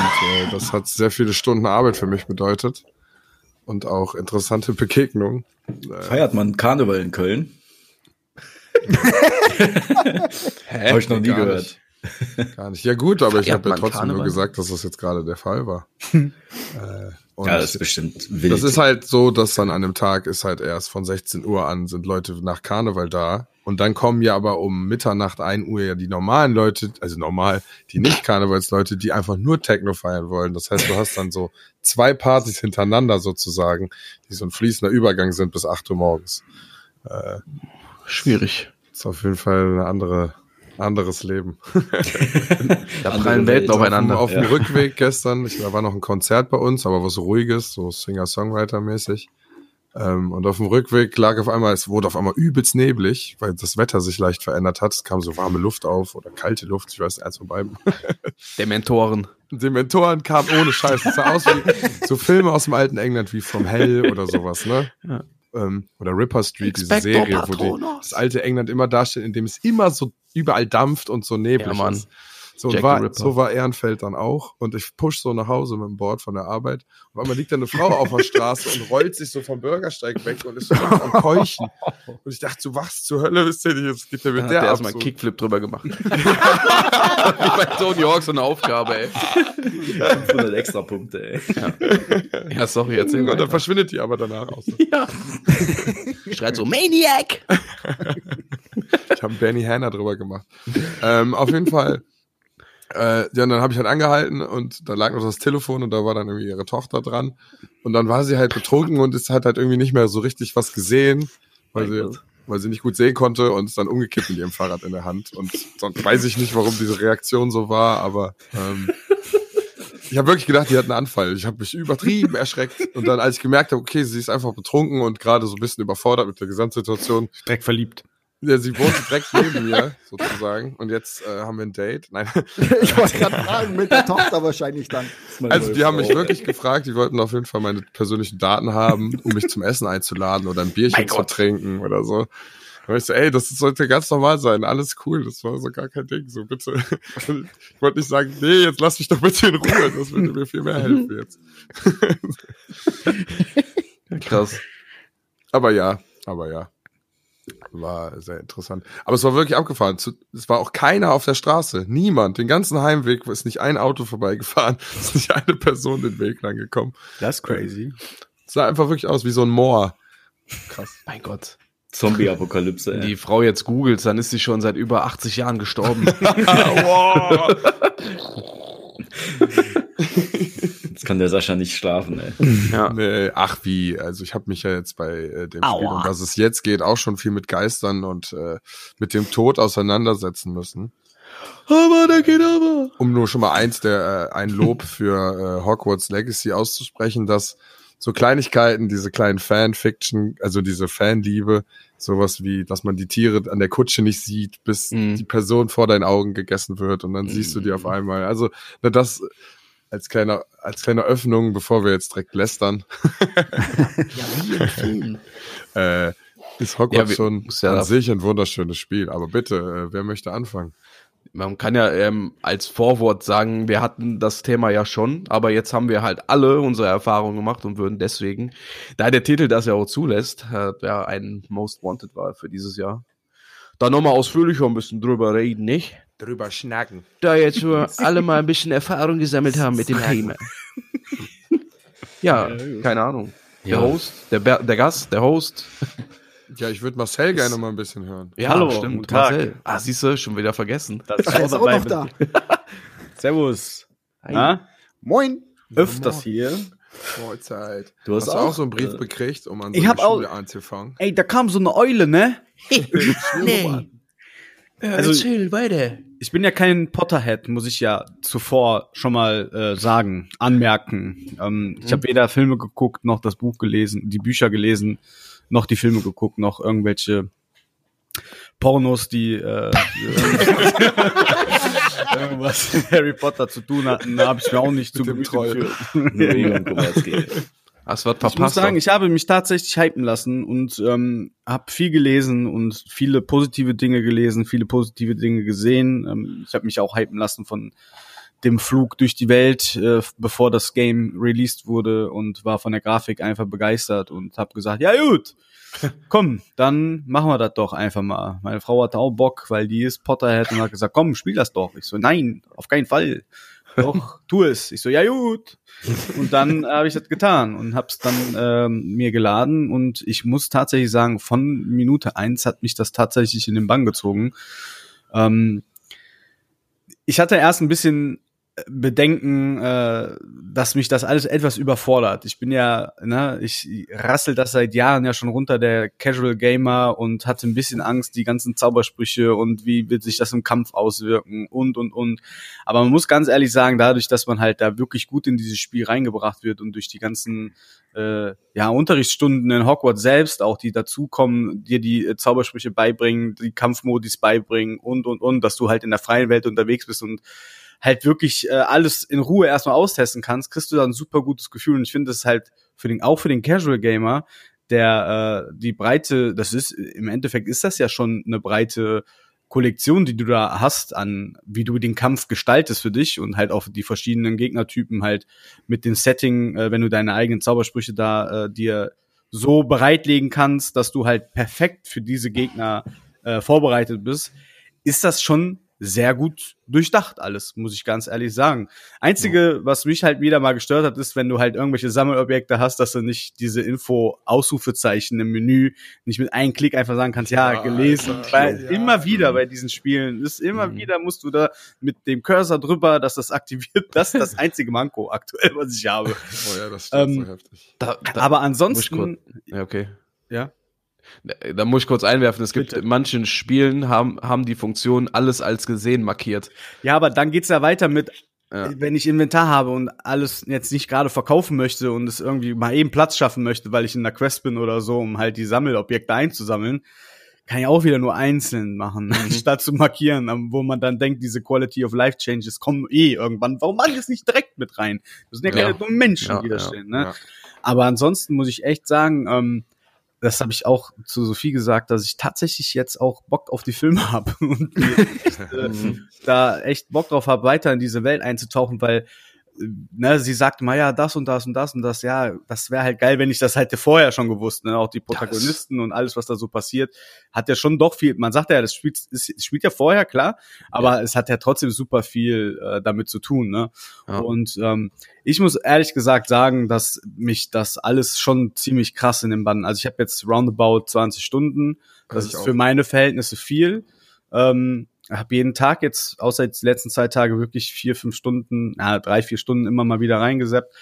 <laughs> das hat sehr viele Stunden Arbeit für mich bedeutet. Und auch interessante Begegnungen. Feiert man Karneval in Köln? <laughs> Hä? Habe ich noch nie Gar gehört. nicht. Gar nicht. Ja gut, aber ich habe ja trotzdem nur Karneval? gesagt, dass das jetzt gerade der Fall war. <laughs> äh, und Ja, das ist bestimmt wild. Das ist halt so, dass dann an dem Tag ist halt erst von 16 Uhr an sind Leute nach Karneval da. Und dann kommen ja aber um Mitternacht, 1 Uhr ja die normalen Leute, also normal, die nicht <laughs> Karnevalsleute, die einfach nur Techno feiern wollen. Das heißt, du hast dann so zwei Partys hintereinander sozusagen, die so ein fließender Übergang sind bis 8 Uhr morgens. Schwierig. ist auf jeden Fall ein andere, anderes Leben. <laughs> Da prallen Welt. Welten aufeinander. Auf dem Ja. Rückweg gestern, ich, da war noch ein Konzert bei uns, aber was ruhiges, so Singer-Songwriter-mäßig. Ähm, und auf dem Rückweg lag auf einmal, es wurde auf einmal übelst neblig, weil das Wetter sich leicht verändert hat. Es kam so warme Luft auf oder kalte Luft, ich weiß nicht, eins von beiden. Dementoren. Dementoren kamen ohne Scheiß. Das sah aus wie so Filme aus dem alten England wie From Hell oder sowas, ne? Ja. Ähm, oder Ripper Street, diese Expecto Serie, wo die, das alte England immer dasteht, in dem es immer so überall dampft und so neblig Ja, Mann. ist. So, und war, Ripper. so war Ehrenfeld dann auch. Und ich push so nach Hause mit dem Board von der Arbeit. Auf einmal liegt da eine Frau auf der Straße und rollt sich so vom Bürgersteig weg und ist so am Keuchen. Und ich dachte so, was zur Hölle ist denn hier? Jetzt geht der mit Da hat der der ab. erstmal einen Kickflip drüber gemacht. <laughs> Wie bei Tony Hawk so eine Aufgabe, ey. 500 extra Punkte, ey. Ja, sorry, erzähl Und dann mal. verschwindet die aber danach aus. Ja. Schreit so, Maniac! Ich habe Benny Hanna drüber gemacht. ähm, auf jeden Fall. Äh, ja, und dann habe ich halt angehalten und da lag noch das Telefon und da war dann irgendwie ihre Tochter dran. Und dann war sie halt betrunken und es hat halt irgendwie nicht mehr so richtig was gesehen, weil sie, weil sie nicht gut sehen konnte und ist dann umgekippt mit ihrem Fahrrad in der Hand. Und dann weiß ich nicht, warum diese Reaktion so war, aber ähm, ich habe wirklich gedacht, die hat einen Anfall. Ich habe mich übertrieben erschreckt. Und dann, als ich gemerkt habe, okay, sie ist einfach betrunken und gerade so ein bisschen überfordert mit der Gesamtsituation, Direkt verliebt. Ja, sie wohnt direkt neben <laughs> mir, sozusagen. Und jetzt äh, haben wir ein Date. Nein. <laughs> Ich wollte gerade <laughs> fragen, mit der Tochter wahrscheinlich dann. Also die haben mich wirklich gefragt, die wollten auf jeden Fall meine persönlichen Daten haben, um mich zum Essen einzuladen oder ein Bierchen zu trinken oder so. War ich so, ey, das sollte ganz normal sein, alles cool, das war so gar kein Ding, so bitte. Und Ich wollte nicht sagen, nee, jetzt lass mich doch bitte in Ruhe, das würde mir viel mehr helfen jetzt. Krass. Aber ja, aber ja. War sehr interessant. Aber es war wirklich abgefahren. Es war auch keiner auf der Straße. Niemand. Den ganzen Heimweg ist nicht ein Auto vorbeigefahren. <laughs> Ist nicht eine Person den Weg lang gekommen. Das ist crazy. Es sah einfach wirklich aus wie so ein Moor. Krass. Mein Gott. Zombie-Apokalypse, Wenn ey. die Frau jetzt googelt, dann ist sie schon seit über 80 Jahren gestorben. <laughs> wow. <laughs> Kann der Sascha nicht schlafen, ey. <laughs> Ja. Nee, ach wie, also ich habe mich ja jetzt bei äh, dem Aua. Spiel, um das es jetzt geht, auch schon viel mit Geistern und äh, mit dem Tod auseinandersetzen müssen. Aber da geht aber. Um nur schon mal eins der äh, ein Lob für äh, Hogwarts Legacy auszusprechen, dass so Kleinigkeiten, diese kleinen Fanfiction, also diese Fanliebe, sowas wie, dass man die Tiere an der Kutsche nicht sieht, bis Mhm. die Person vor deinen Augen gegessen wird und dann siehst du die auf einmal. Also ne, das als kleiner als kleine Öffnung, bevor wir jetzt direkt lästern. Ja, wie im Film. <laughs> äh, ist Hogwarts Ja, wir- schon muss ja an sich ein wunderschönes Spiel. Aber bitte, äh, wer möchte anfangen? Man kann ja ähm, als Vorwort sagen, wir hatten das Thema ja schon, aber jetzt haben wir halt alle unsere Erfahrungen gemacht und würden deswegen, da der Titel das ja auch zulässt, äh, ja ein Most Wanted war für dieses Jahr, da nochmal ausführlicher ein bisschen drüber reden, nicht? Drüber schnacken. Da jetzt so <laughs> alle mal ein bisschen Erfahrung gesammelt haben mit dem Thema. ja, keine Ahnung. Der Ja. Host, der, der Gast, der Host. Ja, ich würde Marcel gerne mal ein bisschen hören. Ja, Hallo, stimmt. guten Tag. Marcel. Ah, siehst du, schon wieder vergessen. Ich Er ist auch noch da. <laughs> Servus. Na? Moin. Öfters hier. Mahlzeit. Du hast Hast du auch, auch so einen Brief äh, bekriegt, um an ich so hab eine auch- Schule anzufangen? Ey, da kam so eine Eule, ne? <laughs> Nee. Also- erzähl weiter. Ich bin ja kein Potterhead, muss ich ja zuvor schon mal äh, sagen, anmerken. Ähm, Ich habe weder Filme geguckt, noch das Buch gelesen, die Bücher gelesen, noch die Filme geguckt, noch irgendwelche Pornos, die äh, <laughs> irgendwas mit Harry Potter zu tun hatten, da habe ich mir auch nicht zu Gemüte geführt. <laughs> Kowalski. Hast was Ich muss verpasst? sagen, ich habe mich tatsächlich hypen lassen und ähm, habe viel gelesen und viele positive Dinge gelesen, viele positive Dinge gesehen. Ähm, ich habe mich auch hypen lassen von dem Flug durch die Welt, äh, bevor das Game released wurde und war von der Grafik einfach begeistert und habe gesagt, ja gut, <laughs> komm, dann machen wir das doch einfach mal. Meine Frau hatte auch Bock, weil die ist Potterhead und hat gesagt, komm, spiel das doch. Ich so, nein, auf keinen Fall. Doch, tu es. Ich so, ja gut. Und dann habe ich das getan und habe es dann ähm, mir geladen und ich muss tatsächlich sagen, von Minute eins hat mich das tatsächlich in den Bann gezogen. Ähm, ich hatte erst ein bisschen Bedenken, äh, dass mich das alles etwas überfordert. Ich bin ja, ne, ich rassel das seit Jahren ja schon runter, der Casual Gamer und hatte ein bisschen Angst, die ganzen Zaubersprüche und wie wird sich das im Kampf auswirken und und und. Aber man muss ganz ehrlich sagen, dadurch, dass man halt da wirklich gut in dieses Spiel reingebracht wird und durch die ganzen äh, ja, Unterrichtsstunden in Hogwarts selbst auch, die dazukommen, dir die äh, Zaubersprüche beibringen, die Kampfmodis beibringen und und und, dass du halt in der freien Welt unterwegs bist und halt wirklich äh, alles in Ruhe erstmal austesten kannst, kriegst du da ein super gutes Gefühl. Und ich finde das halt für den, auch für den Casual Gamer, der äh, die breite, das ist, im Endeffekt ist das ja schon eine breite Kollektion, die du da hast, an wie du den Kampf gestaltest für dich und halt auch die verschiedenen Gegnertypen halt mit dem Setting, äh, wenn du deine eigenen Zaubersprüche da äh, dir so bereitlegen kannst, dass du halt perfekt für diese Gegner äh, vorbereitet bist, ist das schon sehr gut durchdacht alles, muss ich ganz ehrlich sagen. Einzige, was mich halt wieder mal gestört hat, ist, wenn du halt irgendwelche Sammelobjekte hast, dass du nicht diese Info-Ausrufezeichen im Menü nicht mit einem Klick einfach sagen kannst, ja, Ja, gelesen. Alter, Weil ja. immer wieder bei diesen Spielen ist immer Mhm. wieder musst du da mit dem Cursor drüber, dass das aktiviert. <laughs> Das ist das einzige Manko aktuell, was ich habe. Oh ja, das stimmt Ähm, so heftig. Da, da, Aber ansonsten, Ja, okay. ja. Da, da muss ich kurz einwerfen, es gibt Bitte. in manchen Spielen haben, haben die Funktion alles als gesehen markiert. Ja, aber dann geht's ja weiter mit, Ja. wenn ich Inventar habe und alles jetzt nicht gerade verkaufen möchte und es irgendwie mal eben Platz schaffen möchte, weil ich in der Quest bin oder so, um halt die Sammelobjekte einzusammeln, kann ich auch wieder nur einzeln machen, <laughs> statt zu markieren, wo man dann denkt, diese Quality of Life Changes kommen eh irgendwann. Warum mache ich es nicht direkt mit rein? Das sind ja, Ja. keine dummen Menschen, Ja, die da stehen. Ne? Aber ansonsten muss ich echt sagen, ähm, das habe ich auch zu Sophie gesagt, dass ich tatsächlich jetzt auch Bock auf die Filme <laughs> habe und echt, äh, <laughs> da echt Bock drauf habe, weiter in diese Welt einzutauchen, weil ne, sie sagt mal, ja, das und das und das und das, ja, das wäre halt geil, wenn ich das hätte vorher schon gewusst, ne? Auch die Protagonisten und alles, was da so passiert, hat ja schon doch viel, man sagt ja, das spielt, es spielt ja vorher, klar, aber es hat ja trotzdem super viel äh, damit zu tun, ne? Ja. Und ähm, ich muss ehrlich gesagt sagen, dass mich das alles schon ziemlich krass in den Bann. Also ich habe jetzt roundabout 20 Stunden. Das ist auch. für meine Verhältnisse viel. Ähm, habe jeden Tag jetzt, außer jetzt die letzten zwei Tage, wirklich vier, fünf Stunden, ja, drei, vier Stunden immer mal wieder reingesappt.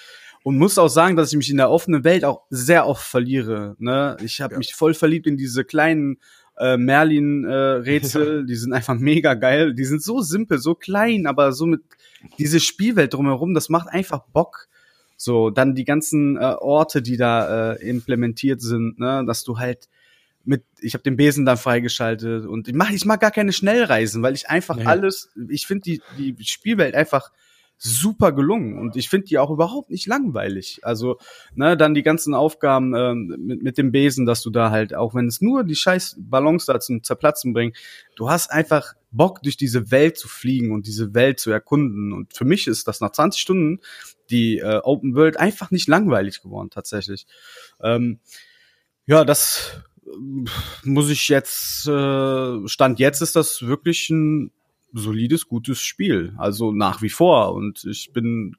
und muss auch sagen, dass ich mich in der offenen Welt auch sehr oft verliere. Ne? Ich habe Ja. mich voll verliebt in diese kleinen äh, Merlin-Rätsel. <laughs> Die sind einfach mega geil. Die sind so simpel, so klein, aber so mit diese Spielwelt drumherum, das macht einfach Bock. So, dann die ganzen äh, Orte, die da äh, implementiert sind, ne, dass du halt mit, ich habe den Besen dann freigeschaltet und ich mach, ich mag gar keine Schnellreisen, weil ich einfach Nee. alles, ich finde die die Spielwelt einfach super gelungen und ich finde die auch überhaupt nicht langweilig. Also, ne, dann die ganzen Aufgaben ähm, mit, mit dem Besen, dass du da halt, auch wenn es nur die scheiß Ballons da zum Zerplatzen bringt, du hast einfach Bock, durch diese Welt zu fliegen und diese Welt zu erkunden. Und für mich ist das nach 20 Stunden die äh, Open World einfach nicht langweilig geworden, tatsächlich. Ähm, ja, das muss ich jetzt, äh, Stand jetzt ist das wirklich ein solides, gutes Spiel. Also nach wie vor. Und ich bin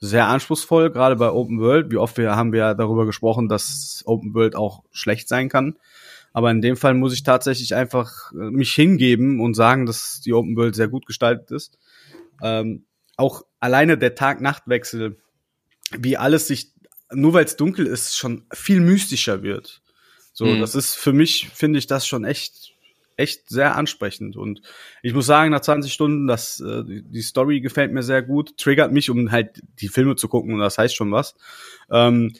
sehr anspruchsvoll, gerade bei Open World. Wie oft wir haben wir ja darüber gesprochen, dass Open World auch schlecht sein kann. Aber in dem Fall muss ich tatsächlich einfach äh, mich hingeben und sagen, dass die Open World sehr gut gestaltet ist. Ähm, auch alleine der Tag-Nacht-Wechsel, wie alles sich, nur weil es dunkel ist, schon viel mystischer wird. So, Mhm. das ist für mich, finde ich das schon echt, echt sehr ansprechend. Und ich muss sagen, nach 20 Stunden, das, äh, die- Story gefällt mir sehr gut, triggert mich, um halt die Filme zu gucken und das heißt schon was. Ähm,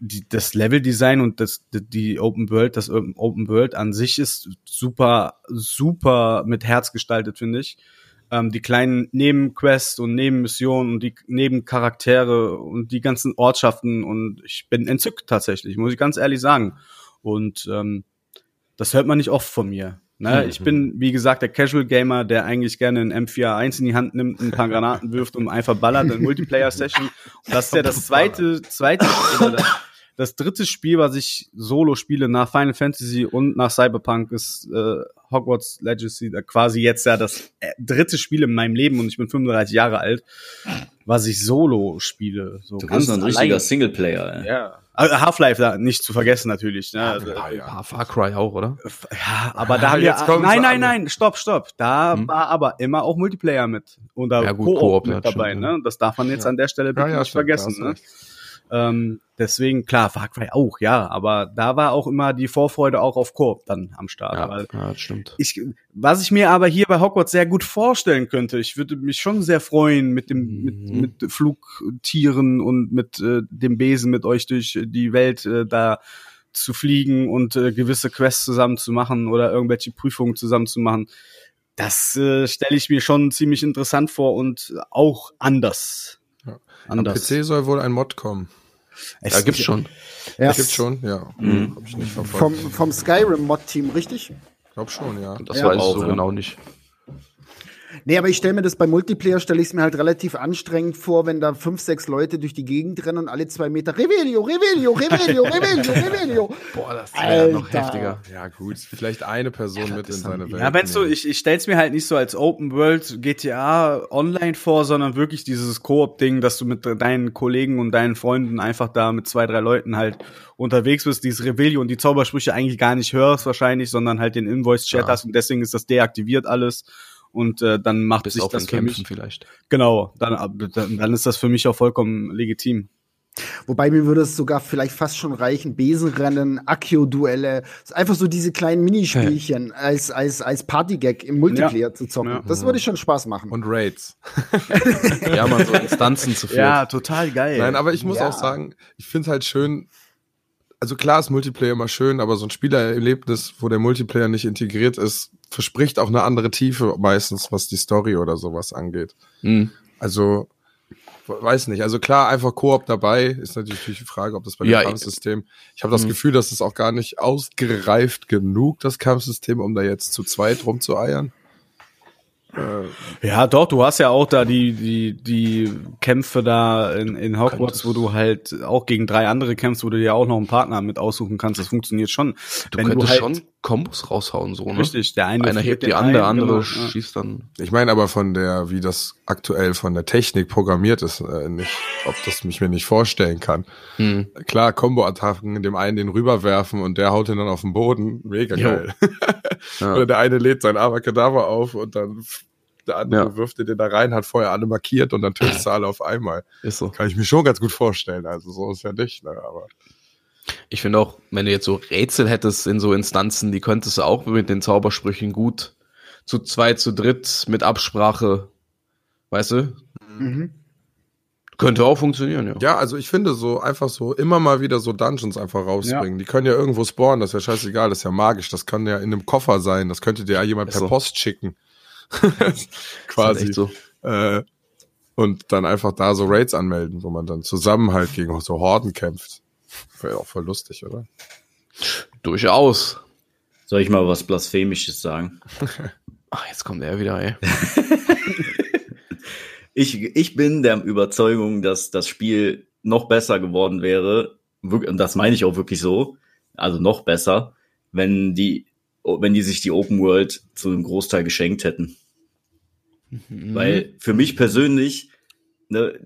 die, das Leveldesign und das, die- die Open World, das Open World an sich ist super, super mit Herz gestaltet, finde ich. Ähm, die kleinen Nebenquests und Nebenmissionen und die Nebencharaktere und die ganzen Ortschaften und ich bin entzückt tatsächlich, muss ich ganz ehrlich sagen. Und ähm, das hört man nicht oft von mir. Ne? Ich bin, wie gesagt, der Casual Gamer, der eigentlich gerne ein M4A1 in die Hand nimmt, ein paar Granaten wirft und einfach ballert in Multiplayer-Session. Das ist ja das zweite, zweite oder das, das dritte Spiel, was ich solo spiele nach Final Fantasy und nach Cyberpunk ist äh, Hogwarts Legacy, äh, quasi jetzt ja das äh, dritte Spiel in meinem Leben und ich bin 35 Jahre alt, was ich solo spiele. So Du bist ein richtiger Singleplayer. ey. ja. Also Half-Life da nicht zu vergessen natürlich. Ne? Also, Ah, ja. Far Cry auch, oder? ja, aber da haben wir, nein, nein, nein, stopp, stopp. Da Hm? war aber immer auch Multiplayer mit und da Ja, gut, Koop, Koop, mit ja, dabei. stimmt, ne? Das darf man jetzt an der Stelle bitte Ja, ja, nicht stimmt, vergessen. Ne? Ähm, deswegen klar, Far Cry auch, ja, aber da war auch immer die Vorfreude auch auf Koop dann am Start. Ja, Weil ja das stimmt. ich, was ich mir aber hier bei Hogwarts sehr gut vorstellen könnte, ich würde mich schon sehr freuen mit dem, mit, Mhm. mit Flugtieren und mit äh, dem Besen mit euch durch die Welt äh, da zu fliegen und äh, gewisse Quests zusammen zu machen oder irgendwelche Prüfungen zusammen zu machen. Das äh, stelle ich mir schon ziemlich interessant vor und auch anders. Ja. Am Anders. PC soll wohl ein Mod kommen. Es Ja, gibt's schon. Ja. Gibt's schon? Ja. Mhm. Hab ich nicht Vom, verfolgt. vom Skyrim-Mod-Team, richtig? Glaub schon, ja. Das Ja, weiß ich so ja. genau nicht. Nee, aber ich stelle mir das bei Multiplayer, stelle ich es mir halt relativ anstrengend vor, wenn da fünf, sechs Leute durch die Gegend rennen und alle zwei Meter Revelio, Revelio, Revelio, <laughs> Revelio, Revelio. Boah, das Alter. noch heftiger. Ja, gut. Vielleicht eine Person mit in seine Welt. Ja, wenn so, nehmen. ich, ich stell's mir halt nicht so als Open World GTA online vor, sondern wirklich dieses Koop-Ding, dass du mit deinen Kollegen und deinen Freunden einfach da mit zwei, drei Leuten halt unterwegs bist, dieses Revelio und die Zaubersprüche eigentlich gar nicht hörst wahrscheinlich, sondern halt den Invoice-Chat Ja. hast und deswegen ist das deaktiviert alles und äh, dann macht Bis sich auf das für Kämpfen mich, vielleicht. genau, dann, dann, dann ist das für mich auch vollkommen legitim. Wobei mir würde es sogar vielleicht fast schon reichen, Besenrennen, Akio-Duelle, einfach so diese kleinen Minispielchen als, als, als Partygag im Multiplayer zu zocken. Ja. Das würde schon Spaß machen. Und Raids. <laughs> Ja, man so Instanzen zu Ja, viert. total geil. Nein, aber ich muss Ja. auch sagen, ich finde es halt schön. Also klar ist Multiplayer immer schön, aber so ein Spielererlebnis, wo der Multiplayer nicht integriert ist, verspricht auch eine andere Tiefe meistens, was die Story oder sowas angeht. Mhm. Also weiß nicht. Also klar, einfach Koop dabei ist natürlich die Frage, ob das bei dem Ja, Kampfsystem. Ich habe das Mhm. Gefühl, dass es auch gar nicht ausgereift genug das Kampfsystem, um da jetzt zu zweit rumzueiern. Äh, Ja, doch, du hast ja auch da die, die, die Kämpfe da in, in Hogwarts, wo du halt auch gegen drei andere kämpfst, wo du dir auch noch einen Partner mit aussuchen kannst. Das funktioniert schon. Du Wenn könntest halt- schon Kombos raushauen, so, ne? Richtig, der eine Einer hebt die den an, der einen, andere genau, schießt dann. Ich meine aber von der, wie das aktuell von der Technik programmiert ist, äh, nicht, ob das mich mir nicht vorstellen kann. Hm. Klar, Combo-Attacken, dem einen den rüberwerfen und der haut ihn dann auf den Boden. Mega Jo. geil. <laughs> Ja. Oder der eine lädt sein Abracadabra auf und dann der andere Ja. wirft dir den da rein, hat vorher alle markiert und dann tötest <clears throat> du alle auf einmal. Ist so. Kann ich mir schon ganz gut vorstellen. Also so ist ja nicht, ne? aber Ich finde auch, wenn du jetzt so Rätsel hättest in so Instanzen, die könntest du auch mit den Zaubersprüchen gut zu zweit, zu dritt mit Absprache, weißt du? Mhm. Könnte auch funktionieren, ja. Ja, also ich finde so einfach so immer mal wieder so Dungeons einfach rausbringen. Die können ja irgendwo spawnen, das ist ja scheißegal, das ist ja magisch. Das kann ja in einem Koffer sein, das könnte dir ja jemand Ist per so. Post schicken. <laughs> Halt <laughs> Quasi. echt so. Äh, und dann einfach da so Raids anmelden, wo man dann zusammen halt gegen so Horden kämpft. Wäre auch voll lustig, oder? Durchaus. Soll ich mal was Blasphemisches sagen? <laughs> Ach, jetzt kommt er wieder, ey. <laughs> Ich, ich bin der Überzeugung, dass das Spiel noch besser geworden wäre, und das meine ich auch wirklich so, also noch besser, wenn die, wenn die sich die Open World zu einem Großteil geschenkt hätten. Mhm. Weil für mich persönlich, ne,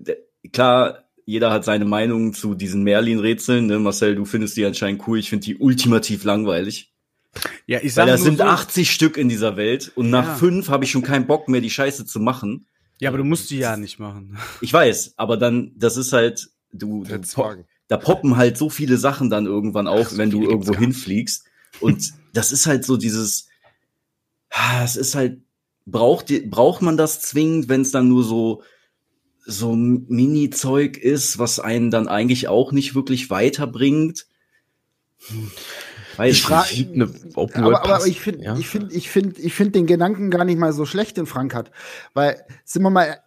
klar, jeder hat seine Meinung zu diesen Merlin-Rätseln. Ne? Marcel, du findest die anscheinend cool. Ich finde die ultimativ langweilig. Ja, ich Weil sage das nur sind so, 80 Stück in dieser Welt und nach Ja. fünf habe ich schon keinen Bock mehr, die Scheiße zu machen. Ja, aber du musst die ja nicht machen. <laughs> Ich weiß, aber dann, das ist halt, du, du Der pop, da poppen halt so viele Sachen dann irgendwann auf, so wenn du irgendwo hinfliegst. Und <laughs> das ist halt so dieses, ah, es ist halt, braucht, braucht man das zwingend, wenn es dann nur so, so Mini-Zeug ist, was einen dann eigentlich auch nicht wirklich weiterbringt? Hm, Weiß Ich ich frag- nicht. Eine Open World Aber, aber ich finde, ja. ich finde, ich finde, ich finde den Gedanken gar nicht mal so schlecht, den Frank hat, weil sind wir mal,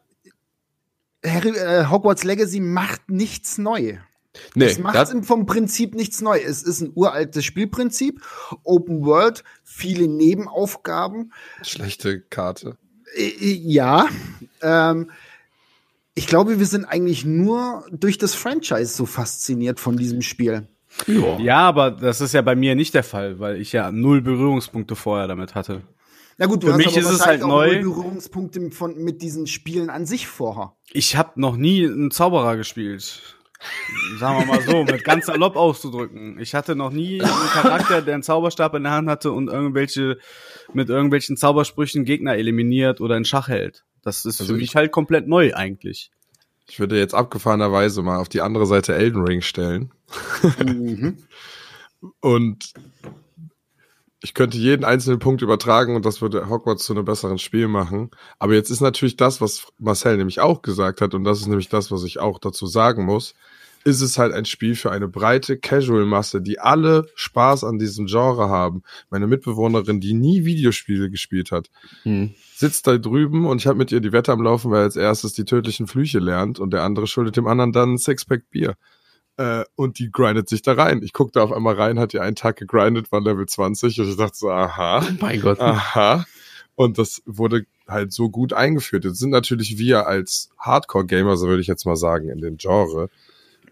Harry, äh, Hogwarts Legacy macht nichts neu. Nee, es macht vom Prinzip nichts neu. Es ist ein uraltes Spielprinzip, Open World, viele Nebenaufgaben. Schlechte Karte. Äh, äh, ja, ähm, ich glaube, wir sind eigentlich nur durch das Franchise so fasziniert von diesem Spiel. Ja, aber das ist ja bei mir nicht der Fall, weil ich ja null Berührungspunkte vorher damit hatte. Na gut, du Für hast mich aber ist es halt auch neu. null Berührungspunkte von, mit diesen Spielen an sich vorher. Ich habe noch nie einen Zauberer gespielt. Sagen wir mal so, mit ganz salopp auszudrücken. Ich hatte noch nie einen Charakter, der einen Zauberstab in der Hand hatte und irgendwelche mit irgendwelchen Zaubersprüchen Gegner eliminiert oder in Schach hält. Das ist Also für ich- mich halt komplett neu eigentlich. Ich würde jetzt abgefahrenerweise mal auf die andere Seite Elden Ring stellen. Mhm. <laughs> Und ich könnte jeden einzelnen Punkt übertragen und das würde Hogwarts zu einem besseren Spiel machen. Aber jetzt ist natürlich das, was Marcel nämlich auch gesagt hat, und das ist nämlich das, was ich auch dazu sagen muss, ist es halt ein Spiel für eine breite Casual-Masse, die alle Spaß an diesem Genre haben. Meine Mitbewohnerin, die nie Videospiele gespielt hat, hm. sitzt da drüben und ich habe mit ihr die Wette am Laufen, weil als erstes die tödlichen Flüche lernt und der andere schuldet dem anderen dann ein Sixpack Bier. Äh, und die grindet sich da rein. Ich guckte auf einmal rein, hat die einen Tag gegrindet, war Level 20 und ich dachte so, aha, mein Gott. aha. Und das wurde halt so gut eingeführt. Jetzt sind natürlich wir als Hardcore-Gamer, so würde ich jetzt mal sagen, in dem Genre,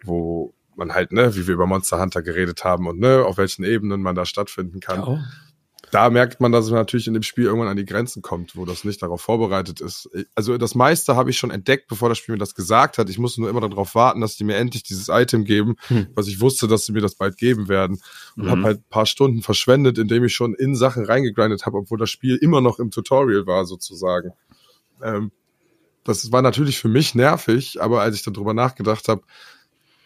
wo man halt, ne, wie wir über Monster Hunter geredet haben und ne, auf welchen Ebenen man da stattfinden kann Ja. da merkt man, dass es natürlich in dem Spiel irgendwann an die Grenzen kommt, wo das nicht darauf vorbereitet ist. Also das meiste habe ich schon entdeckt, bevor das Spiel mir das gesagt hat. Ich musste nur immer darauf warten, dass die mir endlich dieses Item geben, Hm. was ich wusste, dass sie mir das bald geben werden. Und Mhm. habe halt ein paar Stunden verschwendet, indem ich schon in Sachen reingegrindet habe, obwohl das Spiel immer noch im Tutorial war, sozusagen. Ähm, das war natürlich für mich nervig, aber als ich dann drüber nachgedacht habe,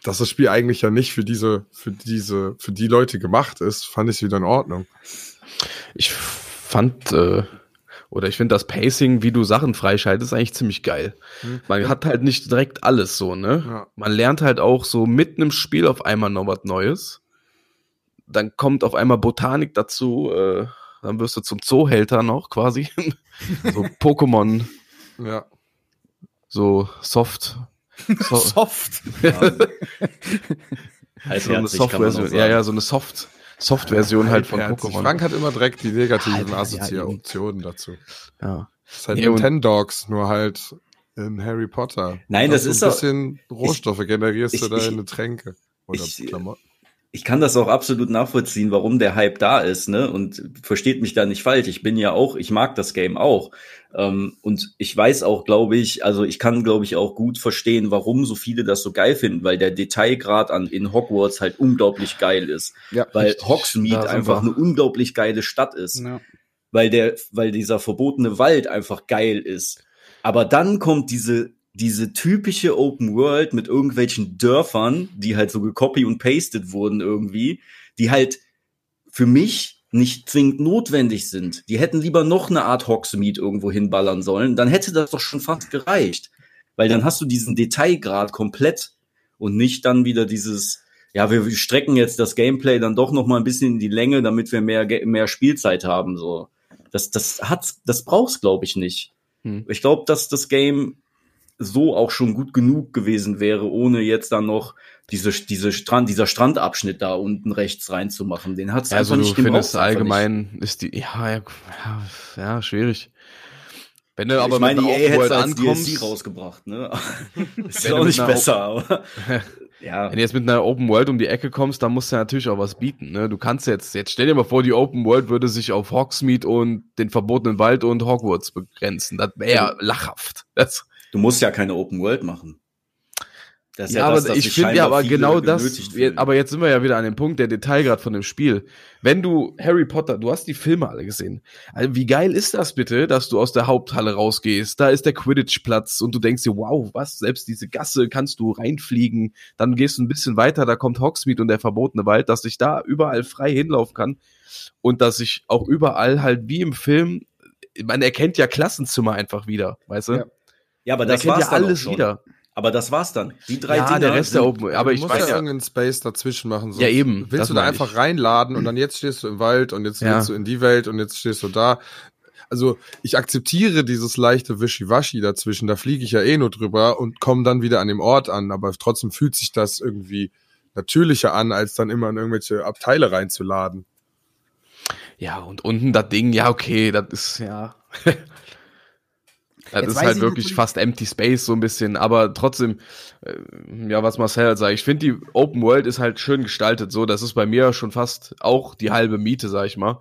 dass das Spiel eigentlich ja nicht für diese, für diese, für die Leute gemacht ist, fand ich es wieder in Ordnung. Ich fand, äh, oder ich finde das Pacing, wie du Sachen freischaltest, eigentlich ziemlich geil. Man hat halt nicht direkt alles so, ne? Ja. Man lernt halt auch so mitten im Spiel auf einmal noch was Neues. Dann kommt auf einmal Botanik dazu, äh, dann wirst du zum Zoohälter noch quasi. <laughs> so Pokémon, Ja. so soft. <laughs> So, Soft. <laughs> Heißt so eine Soft-Version. Ja, ja, so eine Soft, Soft-Version halt von. Pokémon. Frank hat immer direkt die negativen ja, Assoziationen dazu. Ja. Das ist halt Nee, Nintendogs, nur halt in Harry Potter. Nein, Du das ist so ein auch- bisschen Rohstoffe generierst du ich- da ich- in Getränke oder ich- Klamotten. Ich kann das auch absolut nachvollziehen, warum der Hype da ist, ne? Und versteht mich da nicht falsch. Ich bin ja auch, ich mag das Game auch. Ähm, und ich weiß auch, glaube ich, also ich kann, glaube ich, auch gut verstehen, warum so viele das so geil finden, weil der Detailgrad an in Hogwarts halt unglaublich geil ist. Ja, weil richtig. Hogsmeade einfach wir. eine unglaublich geile Stadt ist. Ja. weil der, weil dieser verbotene Wald einfach geil ist. Aber dann kommt diese, diese typische Open World mit irgendwelchen Dörfern, die halt so gecopy und pasted wurden irgendwie, die halt für mich nicht zwingend notwendig sind. Die hätten lieber noch eine Art Hogsmeade irgendwo hinballern sollen. Dann hätte das doch schon fast gereicht. Weil dann hast du diesen Detailgrad komplett und nicht dann wieder dieses, ja, wir strecken jetzt das Gameplay dann doch noch mal ein bisschen in die Länge, damit wir mehr, mehr Spielzeit haben, so. Das, das hat's, das brauchst, glaube ich, nicht. Hm. Ich glaube, dass das Game so auch schon gut genug gewesen wäre, ohne jetzt dann noch diese, diese Strand, dieser Strandabschnitt da unten rechts reinzumachen. Den hat's Also einfach du nicht gebraucht, findest einfach allgemein ist die, ja, ja, ja, ja schwierig. Wenn du Nicht. aber ich meine, mit EA hätte World als DLC rausgebracht, ne? <laughs> <laughs> ist ja du auch nicht besser, aber <laughs> ja. wenn du jetzt mit einer Open World um die Ecke kommst, dann musst du natürlich auch was bieten. Ne? Du kannst jetzt, jetzt stell dir mal vor, die Open World würde sich auf Hogsmeade und den verbotenen Wald und Hogwarts begrenzen. Das wäre ja lachhaft. Das, Du musst ja keine Open World machen. Das ist ja, aber das, ich finde ja aber genau das, fühlen. aber jetzt sind wir ja wieder an dem Punkt, der Detailgrad von dem Spiel. Wenn du Harry Potter, du hast die Filme alle gesehen. Also wie geil ist das bitte, dass du aus der Haupthalle rausgehst, da ist der Quidditch-Platz und du denkst dir, wow, was, selbst diese Gasse kannst du reinfliegen, dann gehst du ein bisschen weiter, da kommt Hogsmeade und der verbotene Wald, dass ich da überall frei hinlaufen kann und dass ich auch überall halt wie im Film, man erkennt ja Klassenzimmer einfach wieder, weißt du? Ja. Ja, aber das war's ja alles schon. wieder. Aber das war's dann. Die drei Ja, Dinger der Rest der sind- Open, aber du ich musst weiß ja ja, irgendeinen Space dazwischen machen. sonst Ja, eben, Willst du da einfach ich. reinladen und dann jetzt stehst du im Wald und jetzt Ja. willst du in die Welt und jetzt stehst du da. Also ich akzeptiere dieses leichte Wischiwaschi dazwischen. Da fliege ich ja eh nur drüber und komme dann wieder an dem Ort an. Aber trotzdem fühlt sich das irgendwie natürlicher an, als dann immer in irgendwelche Abteile reinzuladen. Ja, und unten das Ding, ja, okay, das ist, ja. <laughs> das Jetzt ist halt ich wirklich fast empty space so ein bisschen, aber trotzdem, äh, ja, was Marcel halt sagt, ich finde die Open World ist halt schön gestaltet, so, das ist bei mir schon fast auch die halbe Miete, sag ich mal,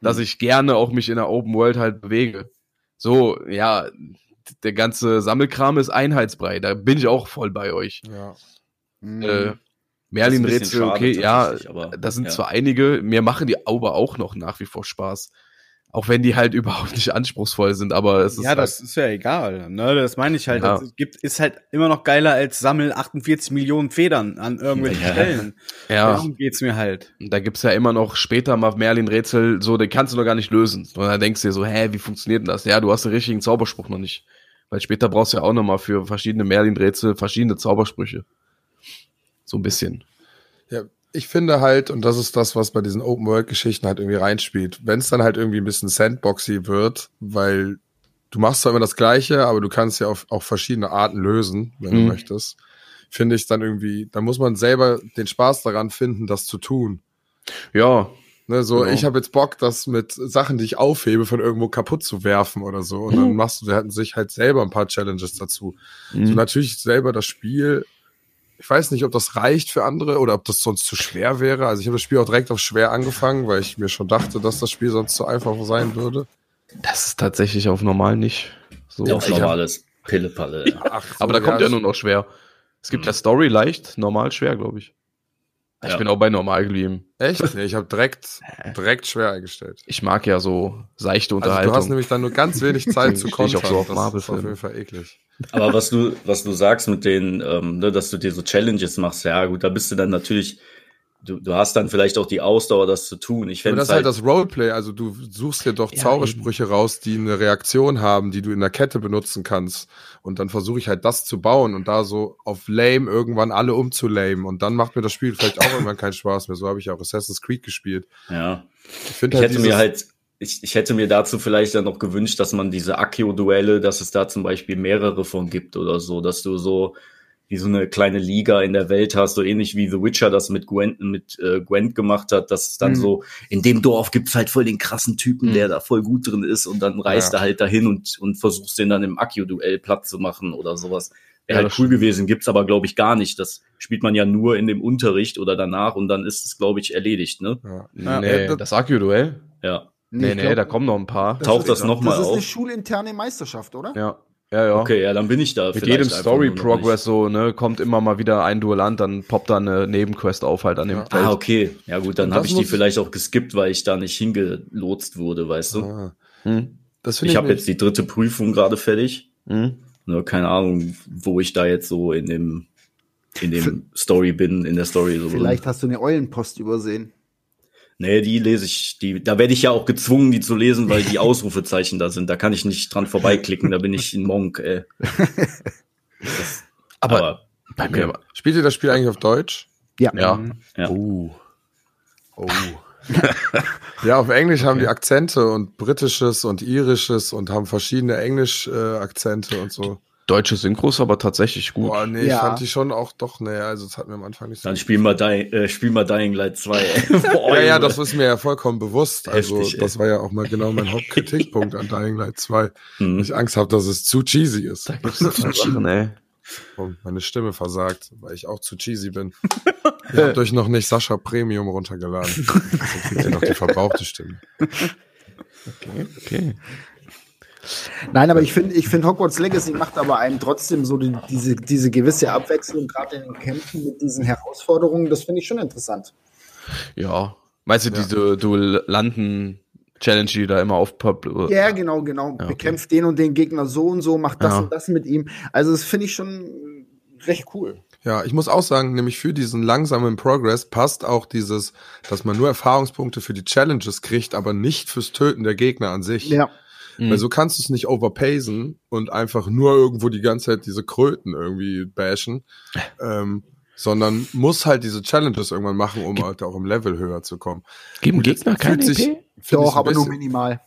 dass ich gerne auch mich in der Open World halt bewege. So, ja, der ganze Sammelkram ist Einheitsbrei, da bin ich auch voll bei euch. Ja. Mhm. Äh, Merlin-Rätsel, okay, schade ja, das sind ja. zwar einige, mir machen die aber auch noch nach wie vor Spaß. Auch wenn die halt <laughs> überhaupt nicht anspruchsvoll sind, aber es ist Ja, das ist ja egal. Ne? Das meine ich halt. Ja. Das gibt, ist halt immer noch geiler als sammel 48 Millionen Federn an irgendwelchen Ja. Stellen. <laughs> ja. Darum geht's mir halt. Da gibt's ja immer noch später mal Merlin-Rätsel, so, den kannst du noch gar nicht lösen. Und dann denkst du dir so, hä, wie funktioniert denn das? Ja, du hast den richtigen Zauberspruch noch nicht. Weil später brauchst du ja auch noch mal für verschiedene Merlin-Rätsel verschiedene Zaubersprüche. So ein bisschen. Ich finde halt, und das ist das, was bei diesen Open-World-Geschichten halt irgendwie reinspielt, wenn es dann halt irgendwie ein bisschen Sandboxy wird, weil du machst zwar immer das Gleiche, aber du kannst ja auf, auf verschiedene Arten lösen, wenn Mhm. du möchtest, finde ich dann irgendwie, da muss man selber den Spaß daran finden, das zu tun. Ja, Ne, so, Genau. ich habe jetzt Bock, das mit Sachen, die ich aufhebe, von irgendwo kaputt zu werfen oder so. Und dann machst du sich halt selber ein paar Challenges dazu. So Mhm. natürlich selber das Spiel. Ich weiß nicht, ob das reicht für andere oder ob das sonst zu schwer wäre. Also ich habe das Spiel auch direkt auf schwer angefangen, weil ich mir schon dachte, dass das Spiel sonst zu einfach sein würde. das ist tatsächlich auf normal nicht so. Ja, auf normales Pillepalle. <laughs> Ja. Ach, so, aber da kommt ja das- nur noch schwer. Es gibt ja Story leicht, normal schwer, glaube ich. Ich Ja. bin auch bei normal geblieben. Echt? Nee, ich habe direkt, direkt schwer eingestellt. Ich mag ja so seichte Also Unterhaltung. du hast nämlich dann nur ganz wenig Zeit <laughs> zu stehe ich kontern. auch so auf das ist auf jeden Fall eklig. Aber was du, was du sagst mit den, ähm, ne, dass du dir so Challenges machst, ja gut, da bist du dann natürlich, du, du hast dann vielleicht auch die Ausdauer, das zu tun. Ich Aber fände das ist halt das Roleplay, also du suchst dir doch Ja, Zaubersprüche raus, die eine Reaktion haben, die du in der Kette benutzen kannst. Und dann versuche ich halt das zu bauen und da so auf lame irgendwann alle umzulame. Und dann macht mir das Spiel vielleicht auch irgendwann keinen Spaß mehr. So habe ich auch Assassin's Creed gespielt. ja. Ich finde Ich halt hätte mir halt, ich, ich hätte mir dazu vielleicht dann noch gewünscht, dass man diese Akio-Duelle, dass es da zum Beispiel mehrere von gibt oder so, dass du so wie so eine kleine Liga in der Welt hast, so ähnlich wie The Witcher das mit Gwent, mit äh, Gwent gemacht hat, dass es dann Mhm. so, in dem Dorf gibt's halt voll den krassen Typen, Mhm. der da voll gut drin ist und dann reist Ja. er halt dahin und, und versuchst den dann im Akio-Duell platt zu machen oder sowas. Wäre Ja, halt das cool gewesen, gibt's aber glaube ich gar nicht. Das spielt man ja nur in dem Unterricht oder danach und dann ist es glaube ich erledigt, ne? ja. Ja, nee, das- das Akio-Duell? Ja. Nee, nee, glaub, da kommen noch ein paar. Taucht das noch mal Das ist eine auf? schulinterne Meisterschaft, oder? Ja. Ja, ja. Okay, ja, dann bin ich da. Mit jedem einfach Story nur noch Progress so, ne, kommt immer mal wieder ein Duellant, dann poppt da eine Nebenquest auf halt an dem Ja. Feld. Ah, okay. Ja gut, dann habe ich die vielleicht auch geskippt, weil ich da nicht hingelotst wurde, weißt du. Ah, Hm? das Ich ich, habe jetzt die dritte Prüfung gerade fertig. Hm? Ne, keine Ahnung, wo ich da jetzt so in dem in dem Story bin, in der Story so. Vielleicht hast du eine Eulenpost übersehen. Nee, die lese ich, die, da werde ich ja auch gezwungen, die zu lesen, weil die <laughs> Ausrufezeichen da sind. Da kann ich nicht dran vorbeiklicken, da bin ich ein Monk, <laughs> ey. Aber, bei okay. mir, Spielt ihr das Spiel eigentlich auf Deutsch? Ja. ja. Ja. Oh. Oh. <laughs> ja, auf Englisch haben die Akzente und britisches und irisches und haben verschiedene Englisch-Akzente und so. Deutsche Synchros aber tatsächlich gut. Boah, nee, Ja. ich fand die schon auch doch, nee, also das hat mir am Anfang nicht so. Dann spiel mal, Dying, äh, spiel mal Dying Light 2, ey. <laughs> <laughs> Boah, ja, ja, das ist mir ja vollkommen bewusst. Also, Heftig, ey. das war ja auch mal genau mein <laughs> Hauptkritikpunkt an Dying Light 2. Mhm. Ich Angst habe, dass es zu cheesy ist. Da gibt's Sachen, ey. Und meine Stimme versagt, weil ich auch zu cheesy bin. Ihr habt euch noch nicht Sascha Premium runtergeladen. Deswegen kriegt ihr noch die verbrauchte Stimme. Okay, okay. Nein, aber ich finde, ich finde Hogwarts Legacy macht aber einem trotzdem so die, diese, diese gewisse Abwechslung, gerade in den Kämpfen mit diesen Herausforderungen, das finde ich schon interessant. Ja. Meinst du diese Duellanten-Challenge, die da immer aufpoppt? Ja, genau, genau. okay. Bekämpft den und den Gegner so und so, macht das Ja. und das mit ihm. Also, das finde ich schon recht cool. Ja, ich muss auch sagen, nämlich für diesen langsamen Progress passt auch dieses, dass man nur Erfahrungspunkte für die Challenges kriegt, aber nicht fürs Töten der Gegner an sich. Ja. Mhm. Weil so kannst du es nicht overpacen und einfach nur irgendwo die ganze Zeit diese Kröten irgendwie bashen, ähm, sondern muss halt diese Challenges irgendwann machen, um halt auch im Level höher zu kommen. Geben Gegner kein fühlt sich- EP? Ich Doch, aber nur minimal.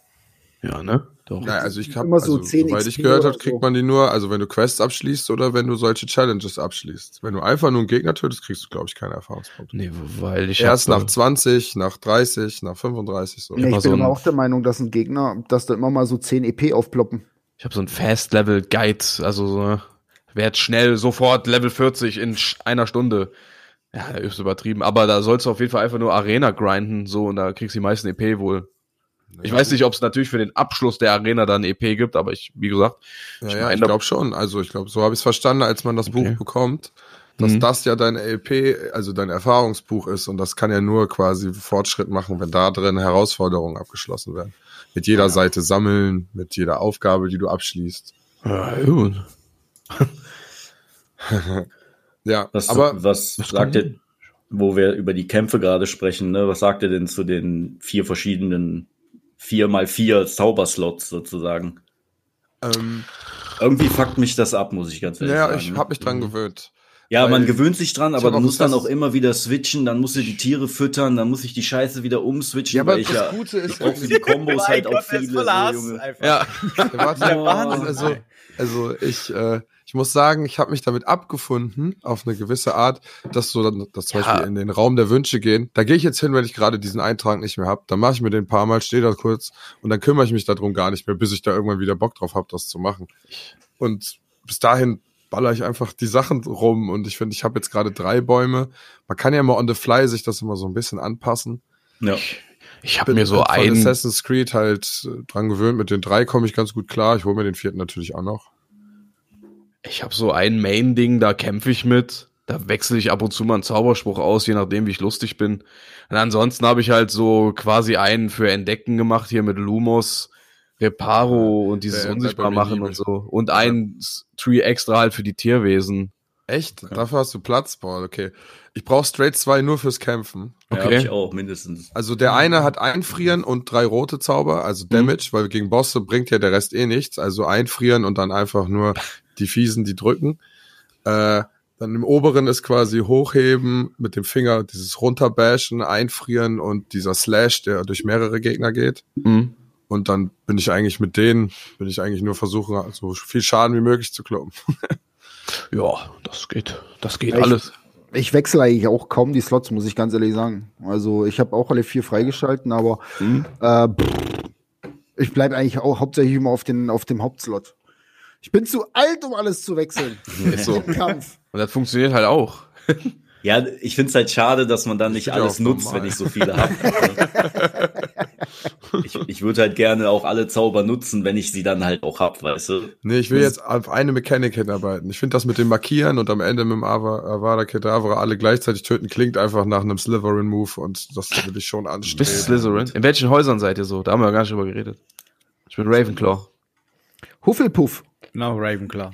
Ja, ne? Doch. Naja, also ich habe, Immer so also, 10 soweit XP ich gehört habe, kriegt so. man die nur, also wenn du Quests abschließt oder wenn du solche Challenges abschließt. Wenn du einfach nur einen Gegner tötest, kriegst du, glaube ich, keine Erfahrungspunkte. Nee, weil ich Erst hab, nach 20, nach 30, nach 35 so. Ja, ich Immer bin so aber auch der Meinung, dass ein Gegner, dass da immer mal so 10 EP aufploppen. Ich habe so ein Fast-Level-Guide, also so, werd schnell sofort Level 40 in einer Stunde. Ja, ist übertrieben, aber da sollst du auf jeden Fall einfach nur Arena grinden, so, und da kriegst du die meisten EP wohl. Ich weiß nicht, ob es natürlich für den Abschluss der Arena dann EP gibt, aber ich, wie gesagt, Ja, Ich ja, ich glaube schon. Also ich glaube, so habe ich es verstanden, als man das Okay. Buch bekommt, dass Mhm. das ja dein LP, also dein Erfahrungsbuch ist und das kann ja nur quasi Fortschritt machen, wenn da drin Herausforderungen abgeschlossen werden. Mit jeder Seite sammeln, mit jeder Aufgabe, die du abschließt. ja, gut. <laughs> Ja, Was, aber was, was sagt ihr, wo wir über die Kämpfe gerade sprechen, ne? Was sagt ihr denn zu den vier verschiedenen vier mal vier Zauberslots sozusagen? ähm, Irgendwie fuckt mich das ab, muss ich ganz ehrlich ja, sagen. ich ne? habe mich dran gewöhnt. Ja, man gewöhnt sich dran, ich aber du auch musst dann auch immer wieder switchen, dann musst du die Tiere füttern, dann muss ich die Scheiße wieder umswitchen, Ja, aber weil ich das ja, Gute ist ich für die <laughs> Kombos halt auch viele, so, Junge. Ja, <laughs> Ja, warte. Also, also ich, äh, ich muss sagen, ich habe mich damit abgefunden, auf eine gewisse Art, dass so dann, dass zum Ja. Beispiel in den Raum der Wünsche gehen. Da gehe ich jetzt hin, wenn ich gerade diesen Eintrag nicht mehr habe. Dann mache ich mir den ein paar Mal, stehe da kurz und dann kümmere ich mich darum gar nicht mehr, bis ich da irgendwann wieder Bock drauf habe, das zu machen. Und bis dahin baller ich einfach die Sachen rum und ich finde, ich habe jetzt gerade drei Bäume. Man kann ja immer on the fly sich das immer so ein bisschen anpassen. Ja. ich habe mir so von ein, Assassin's Creed halt äh, dran gewöhnt. Mit den drei komme ich ganz gut klar. Ich hole mir den vierten natürlich auch noch. Ich habe so ein Main-Ding, da kämpfe ich mit. Da wechsle ich ab und zu mal einen Zauberspruch aus, je nachdem, wie ich lustig bin. Und ansonsten habe ich halt so quasi einen für Entdecken gemacht, hier mit Lumos, Reparo und dieses der Unsichtbar machen und so. Und ein Tree extra halt für die Tierwesen. Echt? Dafür hast du Platz? Boah, okay. Ich brauche Straight 2 nur fürs Kämpfen. Ja, Okay. hab ich auch, mindestens. Also der eine hat Einfrieren und drei rote Zauber, also Damage, weil gegen Bosse bringt ja der Rest eh nichts. Also Einfrieren und dann einfach nur die Fiesen, die drücken. Äh, dann im oberen ist quasi hochheben mit dem Finger, dieses runterbashen, einfrieren und dieser Slash, der durch mehrere Gegner geht. Mhm. Und dann bin ich eigentlich mit denen, bin ich eigentlich nur versuchen, so viel Schaden wie möglich zu kloppen. <laughs> Ja, das geht. Das geht Echt? alles. Ich wechsle eigentlich auch kaum die Slots, muss ich ganz ehrlich sagen. Also ich habe auch alle vier freigeschalten, aber Mhm. äh, ich bleibe eigentlich auch hauptsächlich immer auf, den, auf dem Hauptslot. Ich bin zu alt, um alles zu wechseln. <laughs> Ist so. Im <laughs> Kampf. Und das funktioniert halt auch. <laughs> Ja, ich find's halt schade, dass man dann nicht find ja alles nutzt, normal. wenn ich so viele habe. ich, ich würde halt gerne auch alle Zauber nutzen, wenn ich sie dann halt auch hab, weißt du? Nee, ich will jetzt auf eine Mechanik hinarbeiten. Ich finde das mit dem Markieren und am Ende mit dem Ava- Avada Kedavra alle gleichzeitig töten klingt einfach nach einem Slytherin-Move und das will ich schon anstreben. Bist Slytherin? In welchen Häusern seid ihr so? Da haben wir gar nicht drüber geredet. Ich bin Ravenclaw. Hufflepuff. Genau, Ravenclaw.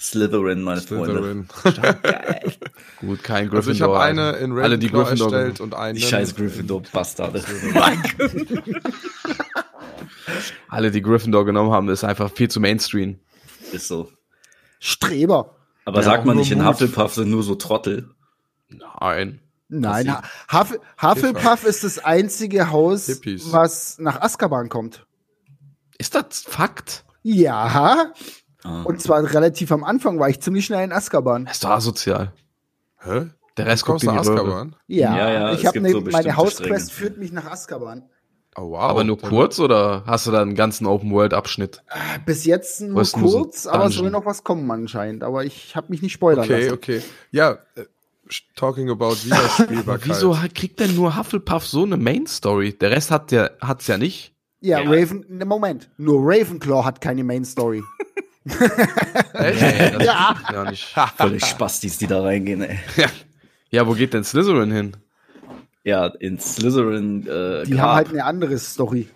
Slytherin, meine Freunde. Slytherin. <laughs> Gut, kein Also ich habe Gryffindor. eine in Ravenclaw Alle die Gryffindor erstellt und einen. Die scheiß Gryffindor-Bastarde. <laughs> Alle, die Gryffindor genommen haben, ist einfach viel zu Mainstream. Ist so. Streber. Aber Ja, sagt man nicht, in. Hufflepuff sind nur so Trottel? Nein. Nein, Huff Hufflepuff ist das einzige Haus, Hippies. was nach Azkaban kommt. Ist das Fakt? Ja. Ah. Und zwar relativ am Anfang war ich ziemlich schnell in Azkaban. Das ist doch asozial. Hä? Der Rest in die Röhre. Azkaban? Ja, Ja, ja, ich habe ne, so meine Hausquest Stränge. führt mich nach Azkaban. Oh, wow. Aber nur kurz oder hast du da einen ganzen Open-World-Abschnitt? Bis jetzt nur ist nur so kurz, aber es soll noch was kommen anscheinend. Aber ich habe mich nicht spoilern Okay, lassen. okay. Ja, äh, talking about <laughs> Wiederspielbarkeit. Wieso kriegt denn nur Hufflepuff so eine Main-Story? Der Rest hat ja, hat's ja nicht. Ja, Ja. Raven, ne, Moment. Nur Ravenclaw hat keine Main Story. <laughs> Nee, das Ja. ja nicht. <laughs> Völlig Spastis, die da reingehen, ey. Ja, wo geht denn Slytherin hin? Ja, in Slytherin, äh, Die Grab. haben halt eine andere Story.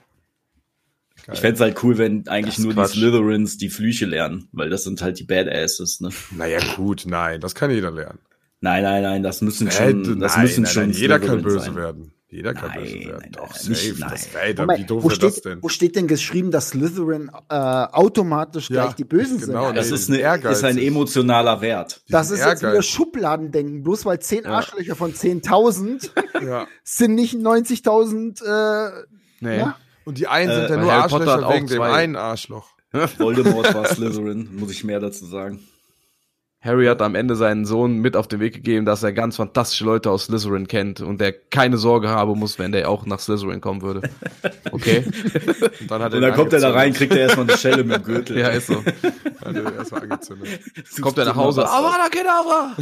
Ich fänd's halt cool, wenn eigentlich nur Quatsch. die Slytherins die Flüche lernen, weil das sind halt die Badasses, ne? Naja, gut, nein, das kann jeder lernen. Nein, nein, nein, das müssen Äh, schon, das nein, müssen nein, schon nein, jeder kann böse sein. werden. Jeder kann Nein, böse werden. nein, Doch, nein, nicht- safe. nein. Das, Moment, wie doof wo, wäre das steht, denn? wo steht denn geschrieben, dass Slytherin äh, automatisch Ja, gleich die Bösen genau, sind? Das Nee, ist, eine, sind ist ein emotionaler Wert. Das sind ist jetzt wieder. Schubladendenken. Bloß weil 10 Arschlöcher von 10.000 <laughs> Ja. sind nicht 90.000. Äh, Nee. ja? Und die einen sind Äh, ja bei nur Harry Arschlöcher wegen dem einen Arschloch. <laughs> <laughs> Voldemort war Slytherin, muss ich mehr dazu sagen. Harry hat am Ende seinen Sohn mit auf den Weg gegeben, dass er ganz fantastische Leute aus Slytherin kennt und der keine Sorge haben muss, wenn der auch nach Slytherin kommen würde. Okay? <laughs> Und dann, Und dann kommt er da rein, kriegt er erstmal eine Schelle mit dem <laughs> Gürtel. ja, ist so. Hat er <laughs> erstmal angezündet. Kommt er nach Hause. Avada Kedavra!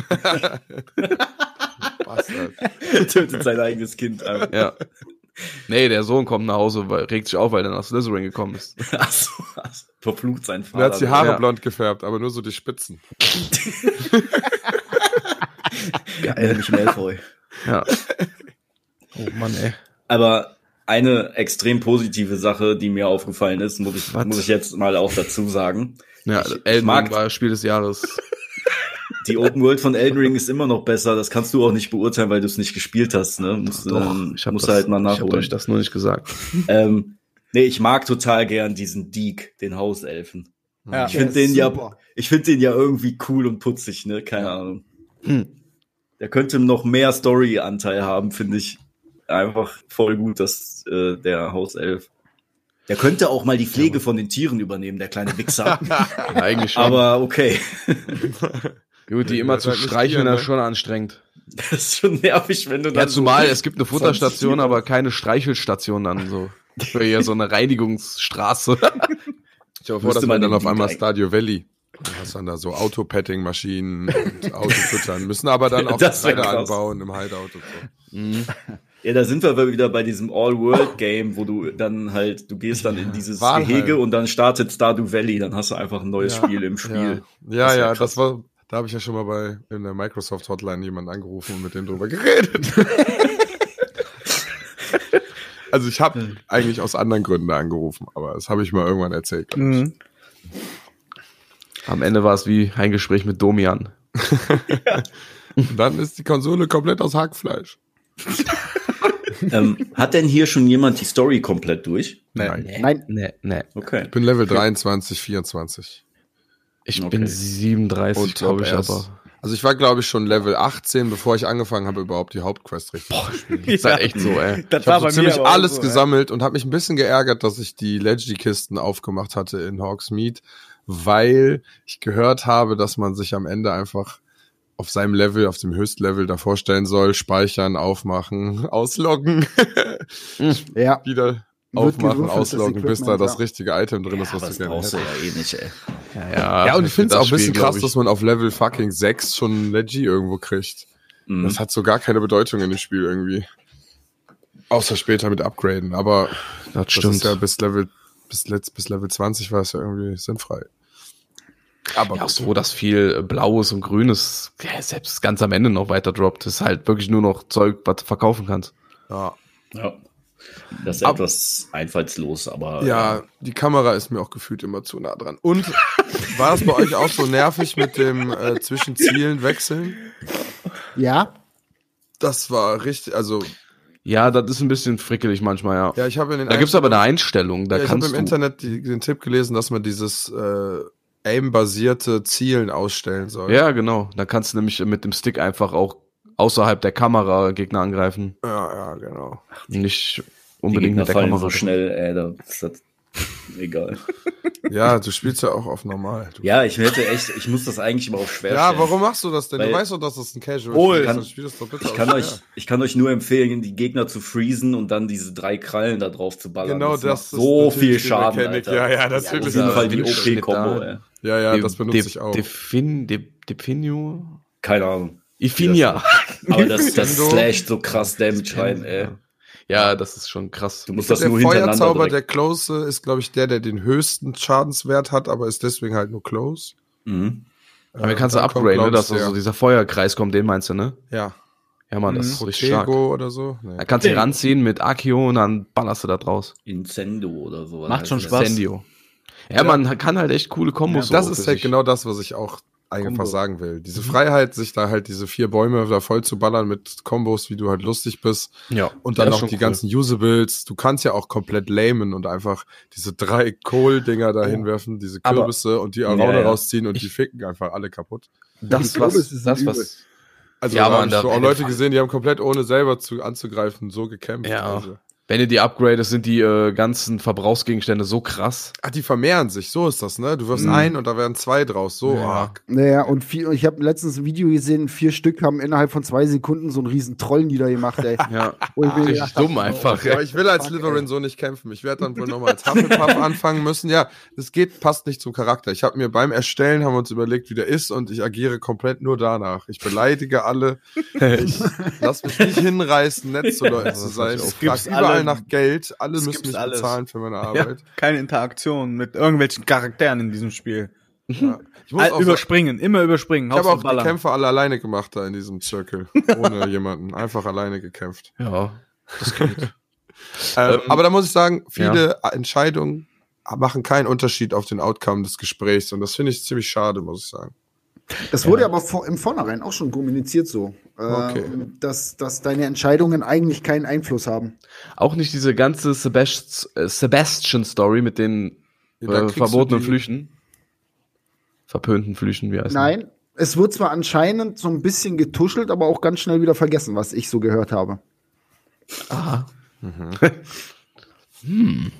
Bastard. tötet sein eigenes Kind. einfach. Ja. Nee, der Sohn kommt nach Hause, weil, regt sich auf, weil er nach Slytherin gekommen ist. <laughs> Ach so, ach so. verflucht sein Er Vater. hat die Haare Ja. blond gefärbt, aber nur so die Spitzen. <laughs> Geil, nämlich Malfoy. Ja. <laughs> Oh Mann, ey. Aber eine extrem positive Sache, die mir aufgefallen ist, muss ich, Was? muss ich jetzt mal auch dazu sagen. Ja, Ich- ich Elden mag- war Spiel des Jahres. Die Open World von Elden Ring ist immer noch besser. Das kannst du auch nicht beurteilen, weil du es nicht gespielt hast. Ne? Musst, du dann- ich musst das, du halt mal Ich hab nachholen. euch das nur nicht gesagt. Ähm, nee, ich mag total gern diesen Deke, den Hauselfen. Ja. Ich finde den ja, ich finde den ja irgendwie cool und putzig, ne? Keine Ahnung. Hm. Der könnte noch mehr Story-Anteil haben, finde ich. Einfach voll gut, dass äh, der Hauself. Der könnte auch mal die Pflege von den Tieren übernehmen, der kleine Wichser. <laughs> Ja, eigentlich schon. Aber okay. <laughs> Gut, die immer das zu halt streicheln, das ist ne? schon anstrengend. <laughs> Das ist schon nervig, wenn du Ja, dann so- zumal es gibt eine 20 <laughs> Futterstation, aber keine Streichelstation dann so. Für hier so eine Reinigungsstraße. <laughs> Ich hoffe, Müsste dass man dann auf einmal Stadio Valley. Du hast dann da so Autopetting-Maschinen und Autofüttern. Müssen aber dann auch Das Pferde anbauen im Hideout und so. Mhm. Ja, da sind wir wieder bei diesem All-World-Game, wo du dann halt, du gehst dann in dieses Walheim. Gehege und dann startet Stardew Valley, dann hast du einfach ein neues Ja. Spiel im Spiel. Ja, Das wär ja, das war, da habe ich ja schon mal bei in der Microsoft Hotline jemanden angerufen und mit dem drüber geredet. <laughs> also ich habe eigentlich aus anderen Gründen angerufen, aber das habe ich mal irgendwann erzählt. Mhm. Am Ende war es wie ein Gespräch mit Domian. <laughs> Und dann ist die Konsole komplett aus Hackfleisch. <laughs> ähm, hat denn hier schon jemand die Story komplett durch? Nein. Nein, Nee, nee. Okay. Ich bin Level 23, 24. Ich Okay. bin 37, Und glaube ich, erst- aber. Also ich war, glaube ich, schon Level 18, bevor ich angefangen habe, überhaupt die Hauptquest richtig zu spielen. <laughs> Ist halt echt so, ey. Das Ich habe so ziemlich alles so, gesammelt und habe mich ein bisschen geärgert, dass ich die Legacy-Kisten aufgemacht hatte in Hawksmead, weil ich gehört habe, dass man sich am Ende einfach auf seinem Level, auf dem Höchstlevel da vorstellen soll, speichern, aufmachen, <laughs> ausloggen, <laughs> ja. wieder aufmachen, ausloggen, bis da das richtige Item drin ist, was du das gerne brauchst ja eh nicht, ey. Ja, Ja, und ich finde es auch ein bisschen krass, dass man auf Level fucking 6 schon ein Legi irgendwo kriegt. Mhm. Das hat so gar keine Bedeutung in dem Spiel irgendwie. Außer später mit Upgraden, aber Das das ist ja bis Level, bis, letzt, bis Level 20 war es ja irgendwie sinnfrei. Aber Ja, auch so, dass viel Blaues und Grünes ja, selbst ganz am Ende noch weiter droppt. Ist halt wirklich nur noch Zeug, was du verkaufen kannst. ja. Ja. Das ist Ab- etwas einfallslos, aber Ja, die Kamera ist mir auch gefühlt immer zu nah dran. Und war es bei euch auch so nervig mit dem äh, zwischen Zielen wechseln? Ja, Das war richtig, also Ja, das ist ein bisschen frickelig manchmal, ja. ja, ich habe in den da gibt's aber eine Einstellung, da ja, ich habe im. Internet die, den Tipp gelesen, dass man dieses äh, aim-basierte Zielen ausstellen soll. Ja, genau. Da kannst du nämlich mit dem Stick einfach auch außerhalb der Kamera Gegner angreifen. ja, ja genau. Nicht unbedingt mit der Kamera. so schnell, ey, da ist das egal. <laughs> Ja, du spielst ja auch auf normal. Du. Ja, ich hätte echt, ich muss das eigentlich mal auf schwer Ja, stellen. warum machst du das denn? Weil- du weißt doch, dass das ein Casual Oh, kann- ist. Das bitte Ich auf kann euch, ich kann euch nur empfehlen, die Gegner zu freezen und dann diese drei Krallen da drauf zu ballern. Genau macht das ist so viel Schaden. Alter. Ja, ja, das ist Auf wirklich jeden so. Fall die OP-Kombo, ey. Ja, ja, De- das benutze De- ich auch. Defin, De, Definio? Keine Ahnung. Ifinia. Aber das, das slasht so krass Damage rein, ey. Ja, das ist schon krass. Du musst das der nur Feuerzauber, direkt. der Close, ist, glaube ich, der, der den höchsten Schadenswert hat, aber ist deswegen halt nur Close. Mhm. Aber wir kannst du upgraden, ne? Dass also der- dieser Feuerkreis kommt, den meinst du, ne? Ja, Ja, Mann, das ist richtig stark. Oder so. Nee. Da kannst du ranziehen mit Akio und dann ballerst du da draus. Incendo oder so. Macht schon. Spaß. Sendio. Ja, man kann halt echt coole Kombos. Das so ist halt genau das, was ich auch einfach Combo. sagen will. Diese Freiheit, sich da halt diese vier Bäume da voll zu ballern mit Kombos, wie du halt lustig bist. Ja. Und dann noch die cool. ganzen Usables. Du kannst ja auch komplett lamen und einfach diese drei Kohl-Dinger da hinwerfen, diese Aber- Kürbisse und die Araune Ja, ja. rausziehen und Ich- die ficken einfach alle kaputt. Das, was, ist das, ein was, Also Ja, da habe ich so auch Leute gesehen, die haben komplett ohne selber zu, anzugreifen so gekämpft. Ja. Also. Wenn ihr die upgradest, sind die äh, ganzen Verbrauchsgegenstände so krass. Ach, die vermehren sich, so ist das, ne? Du wirfst Mhm. ein und da werden zwei draus. So, Ja. ah, naja, und vier, ich habe letztens ein Video gesehen, vier Stück haben innerhalb von zwei Sekunden so einen riesen Troll niedergemacht, ey. <laughs> Ja. Richtig gedacht dumm einfach. Ja, aber ich will als Slytherin so nicht kämpfen. Ich werde dann wohl nochmal als Hufflepuff <laughs> anfangen müssen. Ja, das geht, passt nicht zum Charakter. Ich habe mir beim Erstellen, haben wir uns überlegt, wie der ist und ich agiere komplett nur danach. Ich beleidige alle. <laughs> Ich lass mich nicht hinreißen, nett zu Leuten zu sein. Ich frage Skippst alle- nach Geld. Alle müssen skippst mich alles. bezahlen für meine <laughs> Arbeit. Keine Interaktion mit irgendwelchen Charakteren in diesem Spiel. Ja. Ich muss All, überspringen, immer überspringen. ich habe auch die. Kämpfe alle alleine gemacht da in diesem Circle. Ohne <laughs> jemanden. Einfach alleine gekämpft. Ja. Äh, <laughs> Ähm, aber da muss ich sagen, viele Entscheidungen machen keinen Unterschied auf den Outcome des Gesprächs und das finde ich ziemlich schade, muss ich sagen. Das wurde aber vor, im Vornherein auch schon kommuniziert so, äh, Okay. dass, dass deine Entscheidungen eigentlich keinen Einfluss haben. Auch nicht diese ganze Sebast äh, Sebastian-Story mit den Ja, äh, verbotenen Flüchen. Verpönten Flüchen, wie heißt das? Nein, es wird zwar anscheinend so ein bisschen getuschelt, aber auch ganz schnell wieder vergessen, was ich so gehört habe. Aha. <laughs> hm.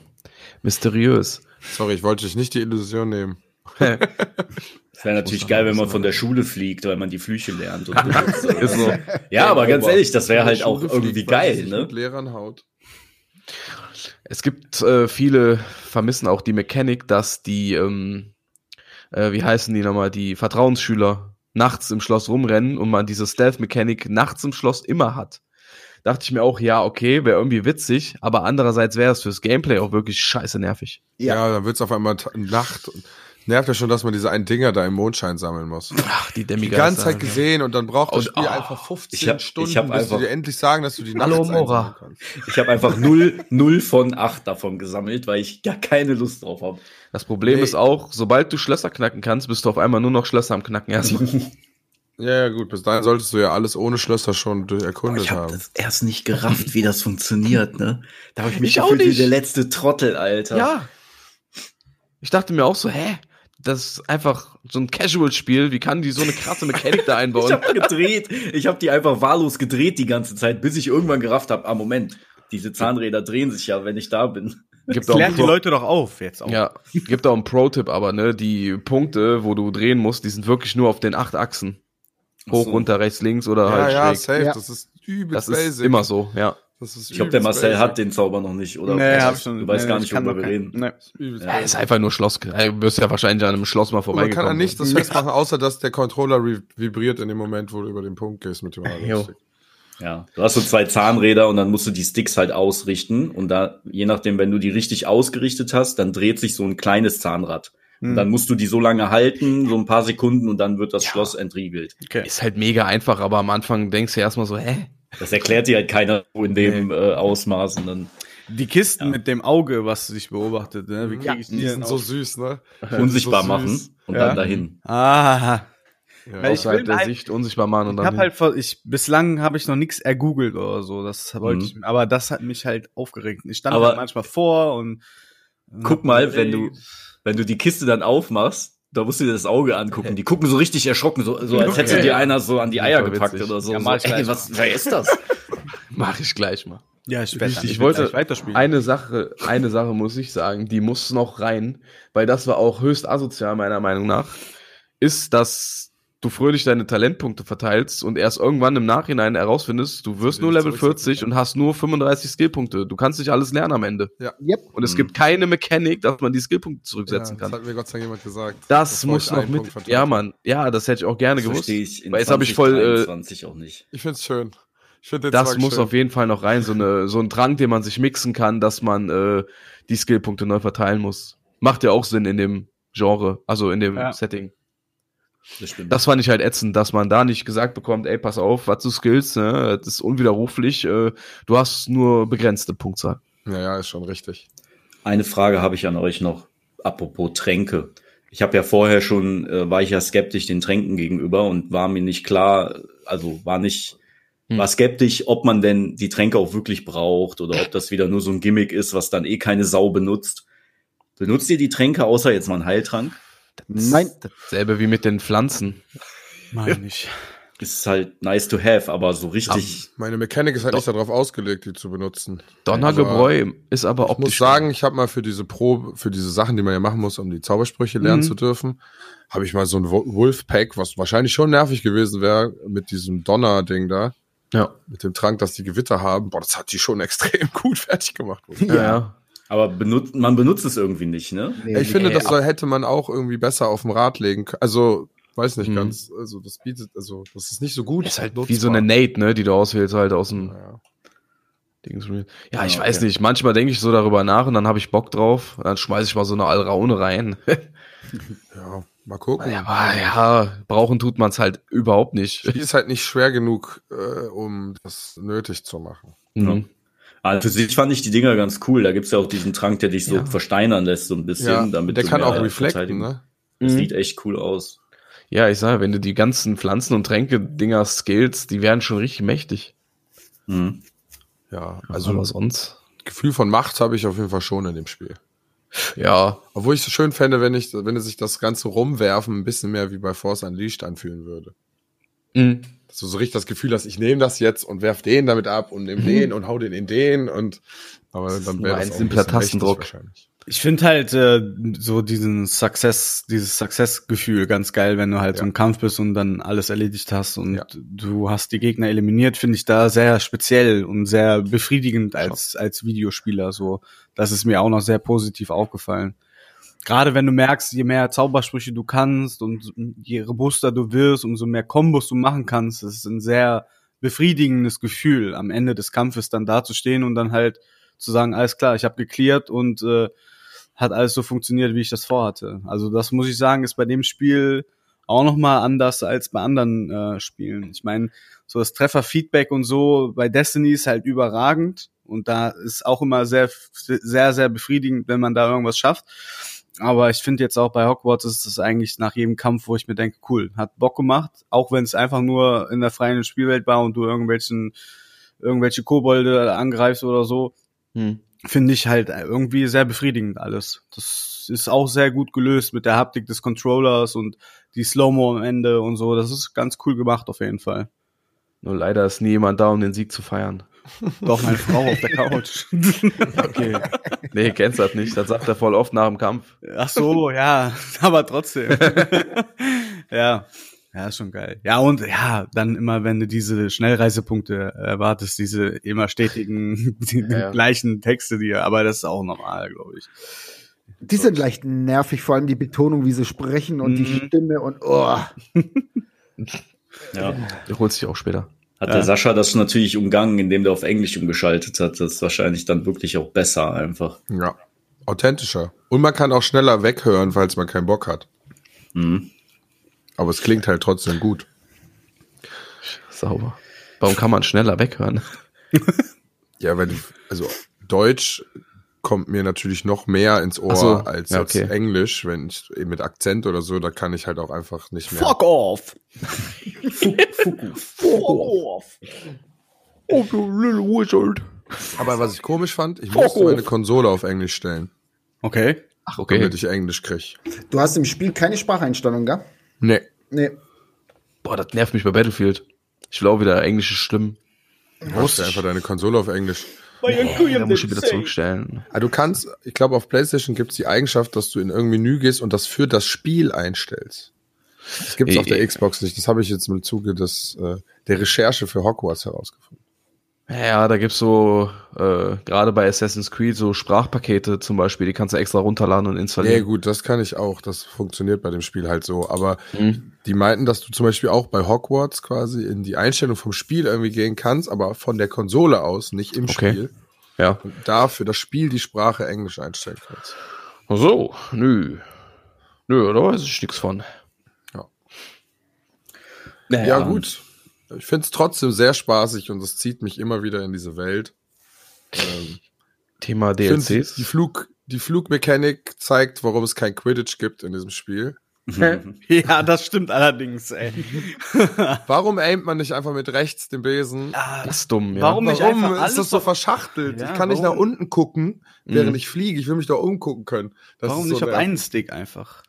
Mysteriös. Sorry, ich wollte dich nicht die Illusion nehmen. <laughs> Wäre natürlich geil, wenn man von der Schule fliegt, weil man die Flüche lernt. Und. <laughs> Ist so. ja, aber ganz ehrlich, das wäre halt auch Schule irgendwie fliegt, geil, ne? Mit Lehrern haut. Es gibt äh, viele vermissen auch die Mechanik, dass die, ähm, äh, wie heißen die nochmal, die Vertrauensschüler nachts im Schloss rumrennen und man diese Stealth-Mechanik nachts im Schloss immer hat. Dachte ich mir auch, ja, okay, wäre irgendwie witzig, aber andererseits wäre es fürs Gameplay auch wirklich scheiße nervig. Ja, dann wird's auf einmal Nacht. Nervt ja schon, dass man diese einen Dinger da im Mondschein sammeln muss. Ach, die Die Dämmige. ganze Zeit gesehen und dann braucht das Spiel oh, einfach 15 ich hab- ich Stunden, hab bis einfach- die dir endlich sagen, dass du die Hallo, nachts Mora. einsammeln kannst. Ich habe einfach null, null von acht davon gesammelt, weil ich gar keine Lust drauf habe. Das Problem Nee. ist auch, sobald du Schlösser knacken kannst, bist du auf einmal nur noch Schlösser am Knacken erstmal. <laughs> Ja, ja, gut, bis dahin solltest du ja alles ohne Schlösser schon durch erkundet Ich habe haben. das erst nicht gerafft, wie das funktioniert, ne? Da habe ich mich Ich auch gefühlt wie der letzte Trottel, Alter. ja. Ich dachte mir auch so, hä? Das ist einfach so ein Casual-Spiel. Wie kann die so eine krasse Mechanik da <laughs> Ich einbauen? habe gedreht. Ich habe die einfach wahllos gedreht die ganze Zeit, bis ich irgendwann gerafft habe, ah Moment, diese Zahnräder drehen sich ja, wenn ich da bin. Gibt <laughs> Klärt einen die Leute doch auf jetzt auch. ja, gibt auch einen Pro-Tipp, aber ne, die Punkte, wo du drehen musst, die sind wirklich nur auf den acht Achsen. Hoch, so. runter, rechts, links oder Ja, halt ja, schräg. safe, Ja. das ist übelst Das ist basic. immer so, ja. Das ist Ich glaube, der Marcel basic. hat den Zauber noch nicht, oder? Nee, Du hab weißt- ich schon. Du weißt nee, gar ich nicht, worüber noch wir reden. Nee. Ja, Ja, ist einfach nur Schloss. Du wirst ja wahrscheinlich an einem Schloss mal Man vorbeigekommen. kann an nichts das festmachen, <laughs> außer dass der Controller vibriert in dem Moment, wo du über den Punkt gehst mit dem. Analogstick. Ja, du hast so zwei Zahnräder und dann musst du die Sticks halt ausrichten und da, je nachdem, wenn du die richtig ausgerichtet hast, dann dreht sich so ein kleines Zahnrad. Und Hm. dann musst du die so lange halten, so ein paar Sekunden und dann wird das Schloss entriegelt. Okay. Ist halt mega einfach, aber am Anfang denkst du erstmal so, hä? Das erklärt dir halt keiner so in dem äh, Ausmaß und dann Die Kisten mit dem Auge, was sich beobachtet, ne? Wie kriege ich die, sind so süß, ne? <laughs> unsichtbar so machen süß. und Ja. dann dahin. Ah, Ja. Weil ich Außerhalb will der halt- Sicht unsichtbar machen und ich dann. habe halt ich bislang habe ich noch nichts ergoogelt oder so. Das wollte Mhm. ich, aber das hat mich halt aufgeregt. Ich stand Aber- halt manchmal vor und Guck mal, wenn du, wenn du die Kiste dann aufmachst, da musst du dir das Auge angucken. Die gucken so richtig erschrocken, so, so als hätte Okay. dir einer so an die Eier gepackt witzig. oder so. Ja, so mach ich ey, was, wer ist das? <laughs> Mach ich gleich mal. ja, ich werde Ich, ich wollte eine Sache, eine Sache muss ich sagen, die muss noch rein, weil das war auch höchst asozial meiner Meinung nach, ist, dass du fröhlich deine Talentpunkte verteilst und erst irgendwann im Nachhinein herausfindest, du wirst nur Level zurücksetzen, 40 und hast nur 35 Skillpunkte. Du kannst nicht alles lernen am Ende. Yep. Und es Mhm. gibt keine Mechanik, dass man die Skillpunkte zurücksetzen ja, Das kann. hat mir Gott sei Dank jemand gesagt. Das muss ich noch mit. Ja. Mann. Ja, das hätte ich auch gerne Das gewusst. verstehe ich in Weil jetzt habe ich voll, äh, 2023 auch nicht. Ich find's schön. Ich find den Das Zwang muss schön. auf jeden Fall noch rein, so, eine, so ein Trank, den man sich mixen kann, dass man äh, die Skillpunkte neu verteilen muss. Macht ja auch Sinn in dem Genre, also in dem Ja. Setting. Das stimmt. Das fand ich halt ätzend, dass man da nicht gesagt bekommt, ey, pass auf, was du skillst, ne? das ist unwiderruflich, äh, du hast nur begrenzte Punktzahl. Ja, ja, ist schon richtig. Eine Frage habe ich an euch noch, apropos Tränke. Ich habe ja vorher schon, äh, war ich ja skeptisch den Tränken gegenüber und war mir nicht klar, also war nicht, Hm. war skeptisch, ob man denn die Tränke auch wirklich braucht oder ob das wieder nur so ein Gimmick ist, was dann eh keine Sau benutzt. Benutzt ihr die Tränke außer jetzt mal einen Heiltrank? Nein. Dasselbe wie mit den Pflanzen. Meine ich. Ist halt nice to have, aber so richtig. Meine Mechanik ist halt nicht darauf ausgelegt, die zu benutzen. Donnergebräu ist aber Ich muss sagen, ich habe mal für diese Probe, für diese Sachen, die man ja machen muss, um die Zaubersprüche lernen Mhm. zu dürfen, habe ich mal so ein Wo- Wolfpack, was wahrscheinlich schon nervig gewesen wäre, mit diesem Donner-Ding da, ja. mit dem Trank, dass die Gewitter haben. Boah, das hat die schon <laughs> extrem gut fertig gemacht. Ja, ja. Aber benutzt, man benutzt es irgendwie nicht, ne? Nee, ich finde, nee, das soll, hätte man auch irgendwie besser auf dem Rad legen können. Also, weiß nicht Mhm. ganz, also das bietet, also das ist nicht so gut. Ist halt wie nutzbar. so eine Nate, ne, die du auswählst halt aus dem Ja. Dings. Ja, ich weiß okay. nicht. Manchmal denke ich so darüber nach und dann habe ich Bock drauf. Und dann schmeiße ich mal so eine Alraune rein. <laughs> ja, mal gucken. ja, aber ja, brauchen tut man es halt überhaupt nicht. Die ist halt nicht schwer genug, äh, um das nötig zu machen. Mhm. Also für sich fand ich die Dinger ganz cool. Da gibt's ja auch diesen Trank, der dich so Ja. versteinern lässt, so ein bisschen. Ja, damit der du kann auch reflecten, Verteidigung- ne? Das Mhm. sieht echt cool aus. Ja, ich sage, wenn du die ganzen Pflanzen- und Tränke-Dinger skillst, die werden schon richtig mächtig. Mhm. Ja, Also was sonst? Gefühl von Macht habe ich auf jeden Fall schon in dem Spiel. Ja, Obwohl ich es schön fände, wenn ich, wenn es sich das ganze Rumwerfen ein bisschen mehr wie bei Force Unleashed anfühlen würde. mhm. Dass du so richtig das Gefühl hast, ich nehme das jetzt und werf den damit ab und nehme den und hau den in den und aber ist dann wäre ein das auch simpler Tastendruck. wahrscheinlich. Ich finde halt äh, so diesen Success, dieses Success-Gefühl ganz geil, wenn du halt so Ja. im Kampf bist und dann alles erledigt hast und Ja. du hast die Gegner eliminiert, finde ich da sehr speziell und sehr befriedigend als als Videospieler. So, das ist mir auch noch sehr positiv aufgefallen. Gerade wenn du merkst, je mehr Zaubersprüche du kannst und je robuster du wirst, umso mehr Kombos du machen kannst, das ist ein sehr befriedigendes Gefühl, am Ende des Kampfes dann dazustehen und dann halt zu sagen, alles klar, ich habe geklärt und äh, hat alles so funktioniert, wie ich das vorhatte. Also das muss ich sagen, ist bei dem Spiel auch noch mal anders als bei anderen äh, Spielen. Ich meine, so das Trefferfeedback und so bei Destiny ist halt überragend und da ist auch immer sehr sehr sehr befriedigend, wenn man da irgendwas schafft. Aber ich finde jetzt auch bei Hogwarts ist es eigentlich nach jedem Kampf, wo ich mir denke, cool, hat Bock gemacht, auch wenn es einfach nur in der freien Spielwelt war und du irgendwelchen irgendwelche Kobolde angreifst oder so, Hm. finde ich halt irgendwie sehr befriedigend alles. Das ist auch sehr gut gelöst mit der Haptik des Controllers und die Slow-Mo am Ende und so. Das ist ganz cool gemacht auf jeden Fall. Nur leider ist nie jemand da, um den Sieg zu feiern. <laughs> Doch meine Frau auf der Couch. <laughs> Okay. Nee, kennst das nicht. Das sagt er voll oft nach dem Kampf. Ach so, ja, <laughs> aber trotzdem. ja. Ja, ist schon geil. Ja, und ja, dann immer, wenn du diese Schnellreisepunkte erwartest, diese immer stetigen, die Ja, gleichen Texte, die, aber das ist auch normal, glaube ich. Die sind leicht nervig, vor allem die Betonung, wie sie sprechen und die Mhm. Stimme und oh. Ja. Du holst dich auch später. Hat der Sascha das natürlich umgangen, indem der auf Englisch umgeschaltet hat. Das ist wahrscheinlich dann wirklich auch besser einfach. Ja. Authentischer. Und man kann auch schneller weghören, falls man keinen Bock hat. Mhm. Aber es klingt halt trotzdem gut. Sauber. Warum kann man schneller weghören? Ja, wenn also Deutsch kommt mir natürlich noch mehr ins Ohr so, als ja, okay. Englisch, wenn ich eben mit Akzent oder so, da kann ich halt auch einfach nicht mehr. Fuck off! Oh, du little wizard. Aber was ich komisch fand, ich musste meine Konsole auf Englisch stellen, Okay. Ach, okay. damit ich Englisch krieg. Du hast im Spiel keine Spracheinstellung, gell? Nee. Nee. Boah, das nervt mich bei Battlefield. Ich will auch wieder englische Stimmen. Brauchst du einfach deine Konsole auf Englisch. Da muss ich wieder zurückstellen. Ah, du kannst, ich glaube, auf PlayStation gibt's die Eigenschaft, dass du in irgendein Menü gehst und das für das Spiel einstellst. Das gibt's auf der Äh, Xbox nicht. Das habe ich jetzt im Zuge des, äh, der Recherche für Hogwarts herausgefunden. Ja, da gibt's so, äh, gerade bei Assassin's Creed so Sprachpakete zum Beispiel, die kannst du extra runterladen und installieren. gut, das kann ich auch. Das funktioniert bei dem Spiel halt so. Aber Mhm. die meinten, dass du zum Beispiel auch bei Hogwarts quasi in die Einstellung vom Spiel irgendwie gehen kannst, aber von der Konsole aus, nicht im Okay. Spiel. Ja. Und da für das Spiel die Sprache Englisch einstellen kannst. Ach so, nö. Nö, da weiß ich nichts von. Naja, Ja, gut. Ich find's trotzdem sehr spaßig und es zieht mich immer wieder in diese Welt. Ähm, Thema DLCs. die Flug, die Flugmechanik zeigt, warum es kein Quidditch gibt in diesem Spiel. <laughs> Ja, das stimmt allerdings, ey. <laughs> Warum aimt man nicht einfach mit rechts den Besen? das ist dumm, ja. Warum nicht Warum einfach ist alles das so verschachtelt? Ja, ich kann nicht nach warum? unten gucken, während Mhm. ich fliege. Ich will mich da umgucken können. Das Warum ist nicht so auf einen Stick einfach?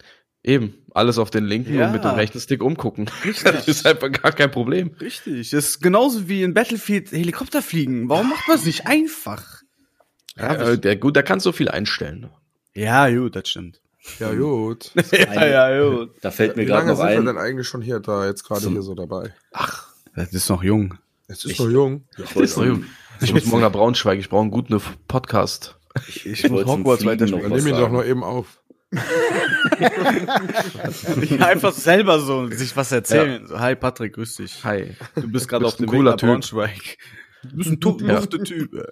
Eben, alles auf den linken Ja. und mit dem rechten Stick umgucken. <laughs> Das ist einfach gar kein Problem. Richtig. Das ist genauso wie in Battlefield Helikopter fliegen. Warum macht man es nicht einfach? Ja, äh, der, gut, da kannst du viel einstellen. Ja, gut, das stimmt. Ja, gut. <laughs> Ja, ja, gut. Da fällt mir Wie gerade lange noch sind wir ein. denn eigentlich schon hier da jetzt gerade hier so dabei? Das ist noch jung. Es ist Ich- noch jung. Ich wollte, <laughs> Ich muss morgen nach Braunschweig, ich brauche einen guten Podcast. ich, Ich ich muss Hogwarts weiterspielen. noch nimm ihn doch noch eben auf. <laughs> einfach selber so sich was erzählen. So, Hi Patrick, grüß dich. Hi. Du bist gerade auf dem Weg nach Typ. Braunschweig. Du bist ein tupfte Typ. ey.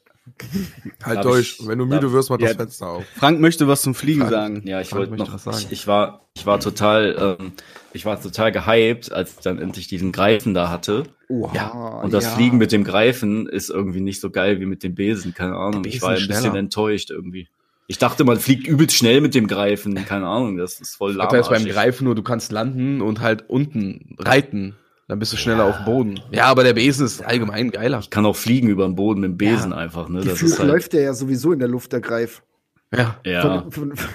Halt Darf durch. ich- Wenn du müde darf- wirst, mach das Ja. Fenster auf. Frank möchte was zum Fliegen sagen. Ja, ich Frank wollte noch was sagen. Ich, ich war, ich war total, ähm, ich war total gehypt, als ich dann endlich diesen Greifen da hatte. Oha, Und das ja. Fliegen mit dem Greifen ist irgendwie nicht so geil wie mit dem Besen, keine Ahnung. Der ich Besen war ein ist bisschen schneller. enttäuscht irgendwie. Ich dachte, man fliegt übelst schnell mit dem Greifen, keine Ahnung, das ist voll Vorteil ist beim lahmarschig. Greifen nur, du kannst landen und halt unten reiten. Dann bist du schneller auf dem Boden. Ja, aber der Besen ist allgemein geiler. Ich kann auch fliegen über den Boden mit dem Besen einfach, ne? Das halt, läuft der ja sowieso in der Luft, der Greif. Ja. ja. Von, <laughs> von,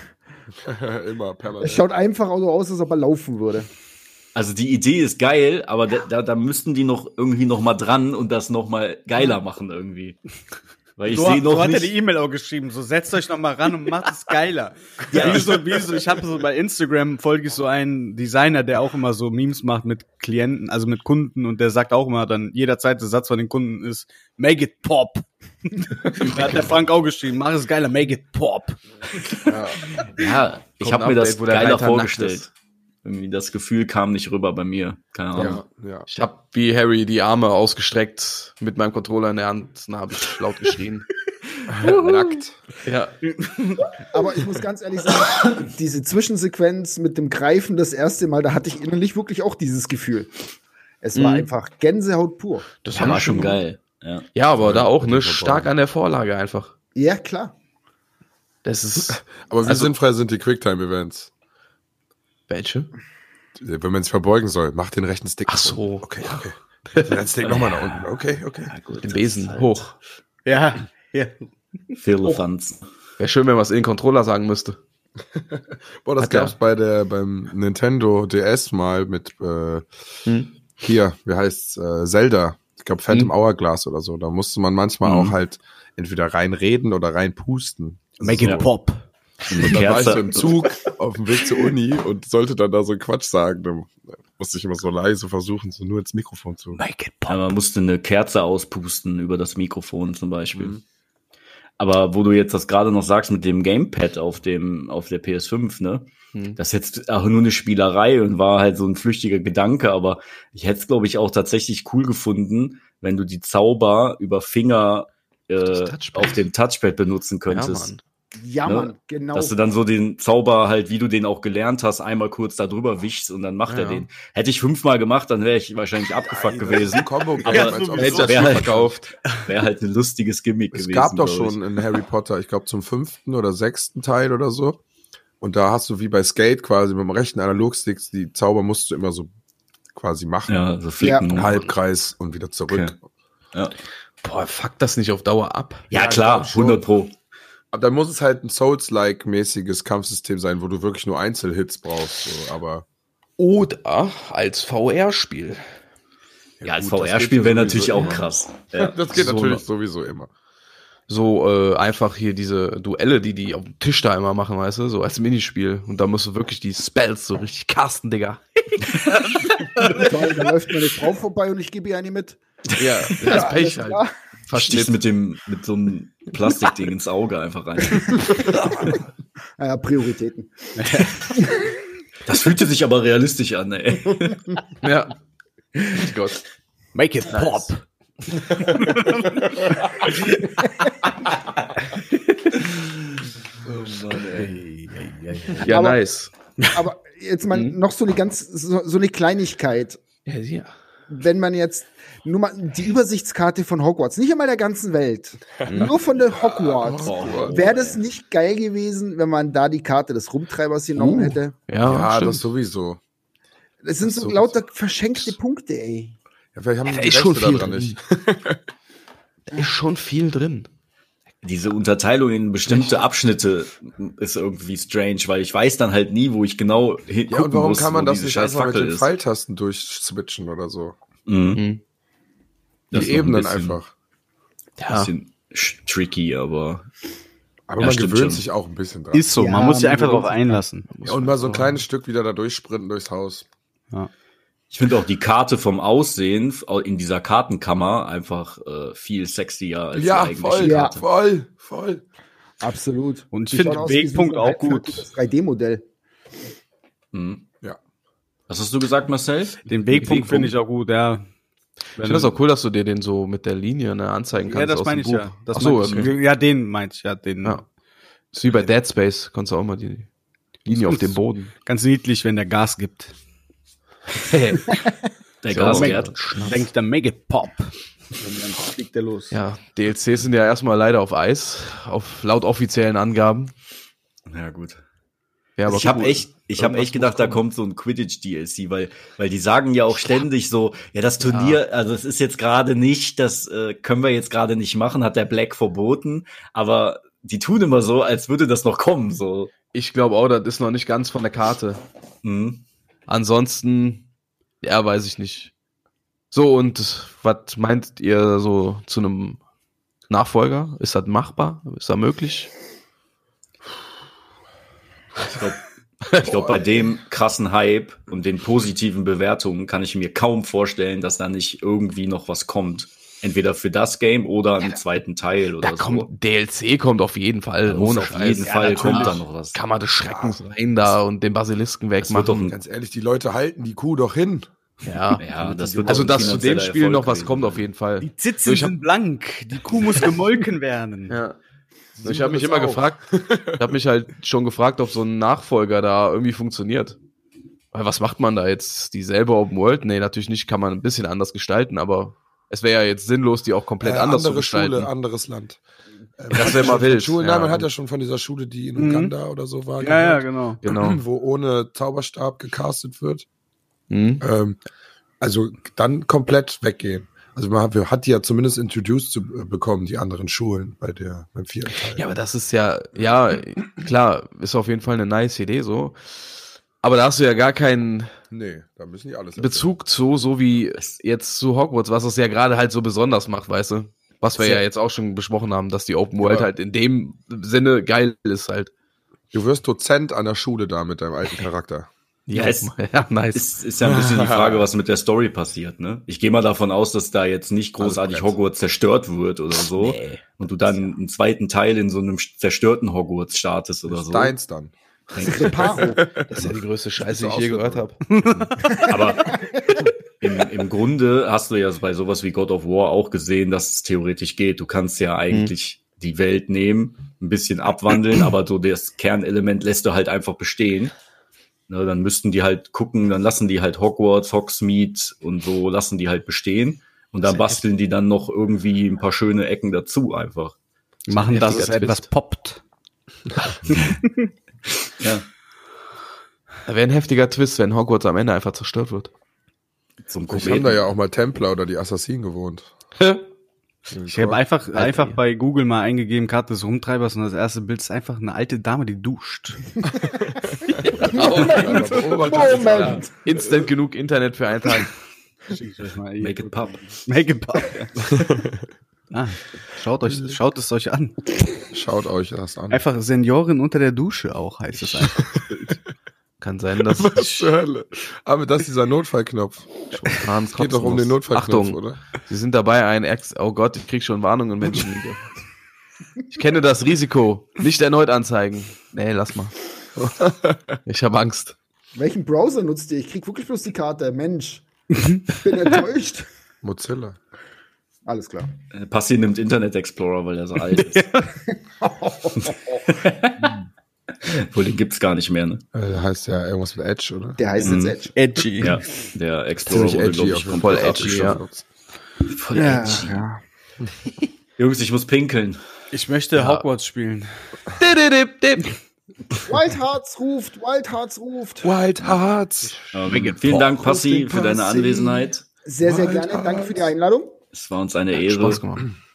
<laughs> Immer es permanent. schaut einfach so aus, als ob er laufen würde. Also die Idee ist geil, aber da, da, da müssten die noch irgendwie noch mal dran und das noch mal geiler machen irgendwie. Weil ich so, sehe so noch hat er nicht. die E-Mail auch geschrieben. So setzt euch noch mal ran und macht es geiler. <laughs> ja. Wie so, wie so, ich habe so bei Instagram folge ich so einen Designer, der auch immer so Memes macht mit Klienten, also mit Kunden und der sagt auch immer dann jederzeit der Satz von den Kunden ist Make it pop. <laughs> da hat der Frank auch geschrieben, mach es geiler, make it pop. Ja, ich Kommt habe mir das Update, wo der geiler Reiter nackt vorgestellt. Irgendwie das Gefühl kam nicht rüber bei mir. Keine Ahnung. Ja, ja. Ich habe wie Harry die Arme ausgestreckt mit meinem Controller in der Hand. Dann habe ich laut <laughs> geschrien. Nackt. ja. Aber ich muss ganz ehrlich sagen, diese Zwischensequenz mit dem Greifen das erste Mal, da hatte ich innerlich wirklich auch dieses Gefühl. Es war Mhm. einfach Gänsehaut pur. Das Das war schon geil. Ja. Ja, aber da auch, Ja, ne, stark an der Vorlage einfach. Ja, klar. Das ist, <laughs> Aber wie Also- sinnfrei sind die Quicktime-Events? Welche? Wenn man sich verbeugen soll, mach den rechten Stick. Ach so. Okay, okay. Den rechten Stick nochmal nach unten. Okay, okay. Den Besen hoch. Ja, ja. Firlefanz. Wäre schön, wenn man es in den Controller sagen müsste. <laughs> Boah, das Hat der- gab's bei der, beim Nintendo DS mal mit, äh, Hm. hier, wie heißt's, äh, Zelda. Ich glaube Phantom Hm. Hourglass oder so. Da musste man manchmal Mhm. auch halt entweder reinreden oder reinpusten. Make it Ja. pop. Eine Dann war ich so im Zug auf dem Weg zur Uni und sollte dann da so einen Quatsch sagen. Dann musste ich immer so leise versuchen, so nur ins Mikrofon zu. Ja, man musste eine Kerze auspusten über das Mikrofon zum Beispiel. Mhm. Aber wo du jetzt das gerade noch sagst mit dem Gamepad auf dem auf der PS5, ne? Hm. Das ist jetzt auch nur eine Spielerei und war halt so ein flüchtiger Gedanke, aber ich hätte es, glaube ich, auch tatsächlich cool gefunden, wenn du die Zauber über Finger äh, auf dem Touchpad benutzen Ja, könntest. Mann. Ja, Ne? Mann, genau. Dass du dann so den Zauber halt, wie du den auch gelernt hast, einmal kurz da drüber wischst und dann macht er Ja. den. Hätte ich fünfmal gemacht, dann wäre ich wahrscheinlich abgefuckt gewesen. Combo Aber als ob hätte es so- Spiel verkauft. Wäre halt ein lustiges Gimmick Es gewesen. gab doch schon in Harry Potter, ich glaube zum fünften oder sechsten Teil oder so. Und da hast du wie bei Skate quasi mit dem rechten Analogsticks, die Zauber musst du immer so quasi machen. Ja, so flicken. Ein Halbkreis und wieder zurück. Okay. Ja, Boah, fuck das nicht auf Dauer ab. ja Ja, klar, glaub schon. 100 Pro. Aber dann muss es halt ein Souls-like-mäßiges Kampfsystem sein, wo du wirklich nur Einzelhits brauchst. So. Aber Oder als VR-Spiel. Ja, als gut, das VR-Spiel wäre natürlich auch immer. krass. <laughs> Ja. das geht so natürlich sowieso immer. So äh, einfach hier diese Duelle, die die auf dem Tisch da immer machen, weißt du, so als Minispiel. Und da musst du wirklich die Spells so richtig casten, Digga. <laughs> Da läuft meine Frau vorbei und ich gebe ihr eine mit. Ja, das Pech alles halt. klar. Stichst mit dem, mit so einem Plastikding ins Auge einfach rein. <laughs> Ja, Prioritäten. Das fühlte sich aber realistisch an, ey. Ja. Gott. Make it pop. Ja, Aber- nice. Aber jetzt mal Mhm. noch so eine ganz, so, so eine Kleinigkeit. Ja, ja. Wenn man jetzt nur mal die Übersichtskarte von Hogwarts, nicht einmal der ganzen Welt, <laughs> nur von der Hogwarts, wäre das nicht geil gewesen, wenn man da die Karte des Rumtreibers genommen Uh. hätte? Ja, Ja, das sowieso. Das sind so so- lauter verschenkte Punkte, ey. Ja, vielleicht haben Ja, da die ist schon Rechte viel daran drin. nicht. Da ist schon viel drin. Diese Unterteilung in bestimmte Abschnitte ist irgendwie strange, weil ich weiß dann halt nie, wo ich genau hin Ja, und warum muss, kann man das nicht einfach mit den. Pfeiltasten durchswitchen oder so? Mhm. Das Die ist noch ein Ebenen bisschen- einfach. Ja. Bisschen sch- tricky, aber Aber Ja, man gewöhnt schon. sich auch ein bisschen dran. Ist so, Ja, man muss sich einfach sich einlassen. ja, und mal so ein kleines Stück wieder da durchsprinten durchs Haus. ich finde auch die Karte vom Aussehen in dieser Kartenkammer einfach äh, viel sexier als ja, die eigentliche voll, Ja. Karte. voll, voll. Absolut. Und ich finde aus Wegpunkt so auch gut. halbfertiges 3D-Modell. Mhm. Ja. Was hast du gesagt, Marcel? Den Wegpunkt finde ich auch gut, ja. Ich finde das auch cool, dass du dir den so mit der Linie ne, anzeigen kannst. Ja, das aus meine dem ich Buch. ja. Das Ach so, okay. Ja, den meinte ich, ja, den. Ja. Ist wie bei Dead Space, kannst du auch mal die Linie auf dem Boden. <laughs> Ganz niedlich, wenn der Gas gibt. <laughs> Der So. Gaswert. Denkt dann make it pop. Und dann fliegt der los. Ja, DLCs sind ja erstmal leider auf Eis, auf laut offiziellen Angaben. Ja, gut. Ja, aber ich habe echt, ich habe echt gedacht, da kommt so ein Quidditch DLC, weil, weil die sagen ja auch ständig so, ja, das Turnier, also es ist jetzt gerade nicht, das äh, können wir jetzt gerade nicht machen, hat der Black verboten, aber die tun immer so, als würde das noch kommen, so. Ich glaube auch, das ist noch nicht ganz von der Karte. Mhm. Ansonsten, ja, weiß ich nicht. So, und was meint ihr so zu einem Nachfolger? Ist das machbar? Ist das möglich? Ich glaube, <laughs> glaub, bei dem krassen Hype und den positiven Bewertungen kann ich mir kaum vorstellen, dass da nicht irgendwie noch was kommt. Entweder für das Game oder einen zweiten Teil oder Da so. kommt, DLC kommt auf jeden Fall. Ohne auf jeden Fall natürlich. kommt da noch was. Kann man des Schreckens rein da und den Basilisken doch wegmachen. ein- Ganz ehrlich, die Leute halten die Kuh doch hin. Ja. Ja, das wird Also, dass zu dem Spiel Erfolg noch was kommt, auf jeden Fall. Die Zitzen Ich hab- sind blank. Die Kuh muss <laughs> gemolken werden. Ja. Sie Ich habe mich immer auch. gefragt, ich habe mich halt schon gefragt, ob so ein Nachfolger da irgendwie funktioniert. Weil was macht man da jetzt? Dieselbe Open World? Nee, natürlich nicht, kann man ein bisschen anders gestalten, aber es wäre ja jetzt sinnlos, die auch komplett Äh, anders zu andere gestalten. Schule, anderes Land. Ähm, Das wär mal wild, Schulen, ja. Nein, man hat ja schon von dieser Schule, die in Mhm. Uganda oder so war, Ja, ja, gehört, genau. Genau. <clears throat> wo ohne Zauberstab gecastet wird. Hm? Ähm, also dann komplett weggehen. Also man hat, wir hat die ja zumindest introduced zu äh, bekommen, die anderen Schulen bei der beim vierten Teil. Ja, aber das ist ja, ja, klar, ist auf jeden Fall eine nice Idee so. Aber da hast du ja gar keinen nee, da müssen die alles erzählen. Bezug zu, so wie jetzt zu Hogwarts, was es ja gerade halt so besonders macht, weißt du? Was wir Sehr- ja jetzt auch schon besprochen haben, dass die Open World Ja. halt in dem Sinne geil ist halt. Du wirst Dozent an der Schule da mit deinem alten Charakter. Ja, es- <laughs> ja nice. Ist, ist ja ein bisschen die Frage, was mit der Story passiert, ne? Ich gehe mal davon aus, dass da jetzt nicht großartig. Hogwarts zerstört wird oder so. Und du dann einen zweiten Teil in so einem zerstörten Hogwarts startest oder Das so. ist deins dann. Reparo. <laughs> Das ist ja die größte Scheiße, die so ich je gehört habe. Aber <laughs> im, im Grunde hast du ja bei sowas wie God of War auch gesehen, dass es theoretisch geht. Du kannst ja eigentlich die Welt nehmen, ein bisschen abwandeln, aber so das Kernelement lässt du halt einfach bestehen. Ne, dann müssten die halt gucken, dann lassen die halt Hogwarts, Hogsmeade und so lassen die halt bestehen. Und dann basteln die dann noch irgendwie ein paar schöne Ecken dazu einfach. Machen, dass es etwas poppt. <laughs> Ja, Da wäre ein heftiger Twist, wenn Hogwarts am Ende einfach zerstört wird. zum Ich haben Kometen. da ja auch mal Templer oder die Assassinen gewohnt. <laughs> Ich habe einfach, Alter, einfach bei Google mal eingegeben, Karte des Rumtreibers und das erste Bild ist einfach eine alte Dame, die duscht. <laughs> Moment. Instant genug Internet für einen Tag. Make it pop. Make it pop. <laughs> ah, schaut euch, schaut es euch an. Schaut euch das an. Einfach Seniorin unter der Dusche auch heißt es einfach. <laughs> Kann sein, dass <laughs> Was zur Hölle? Aber das ist dieser Notfallknopf. Es geht doch um den Notfallknopf, Achtung, oder? Sie sind dabei, ein Ex. Oh Gott, ich krieg schon Warnungen, Menschenliebe. Ich kenne das Risiko. Nicht erneut anzeigen. Nee, lass mal. Ich habe Angst. Welchen Browser nutzt ihr? Ich krieg wirklich bloß die Karte. Mensch. Bin <laughs> enttäuscht. Mozilla. Alles klar. Äh, Passi nimmt Internet Explorer, weil er so alt ist. <laughs> <laughs> Wohl, den gibt's gar nicht mehr, ne? Äh, heißt ja irgendwas mit Edge, oder? Der heißt Mhm. jetzt Edge. Edgy. Ja, der Explorer wurde, edgy. glaube ich, Fall. edgy, ja. Voll Ja, edgy. ja. <laughs> Jungs, ich muss pinkeln. Ich möchte Hogwarts spielen. Dip, dip, dip. Wild Hearts ruft, Wild Hearts ruft. Wild Hearts. Ähm, vielen Dank, Passi, für deine. Anwesenheit. Sehr, sehr Wild gerne. Danke für die Hearts. Einladung. Es war uns eine Ehre,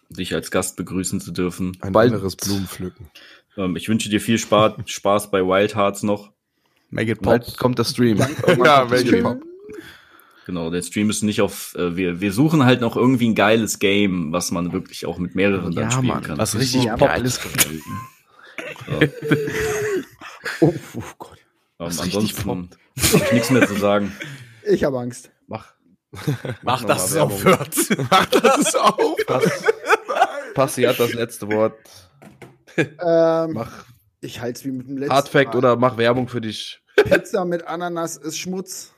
dich als Gast begrüßen zu dürfen. Ein Bald- anderes Blumenpflücken. Ähm, ich wünsche dir viel Spaß, <laughs> Spaß bei Wild Hearts noch. Make it pop. Bald kommt der Stream. Ja, welche Pop. Genau, der Stream ist nicht auf. Äh, wir, wir suchen halt noch irgendwie ein geiles Game, was man wirklich auch mit mehreren dann Ja, spielen Mann, kann. Was richtig Ja. Geiles <laughs> Oh, oh Gott. Ähm, was richtig ansonsten habe ich nichts mehr zu sagen. Ich habe Angst. Mach. <laughs> Mach, dass es aufhört. Das ist auf. Passi hat das letzte Wort. Ähm, Mach ich halte es wie mit dem letzten Hardfact Mal. oder mach Werbung für dich. Pizza mit Ananas ist Schmutz.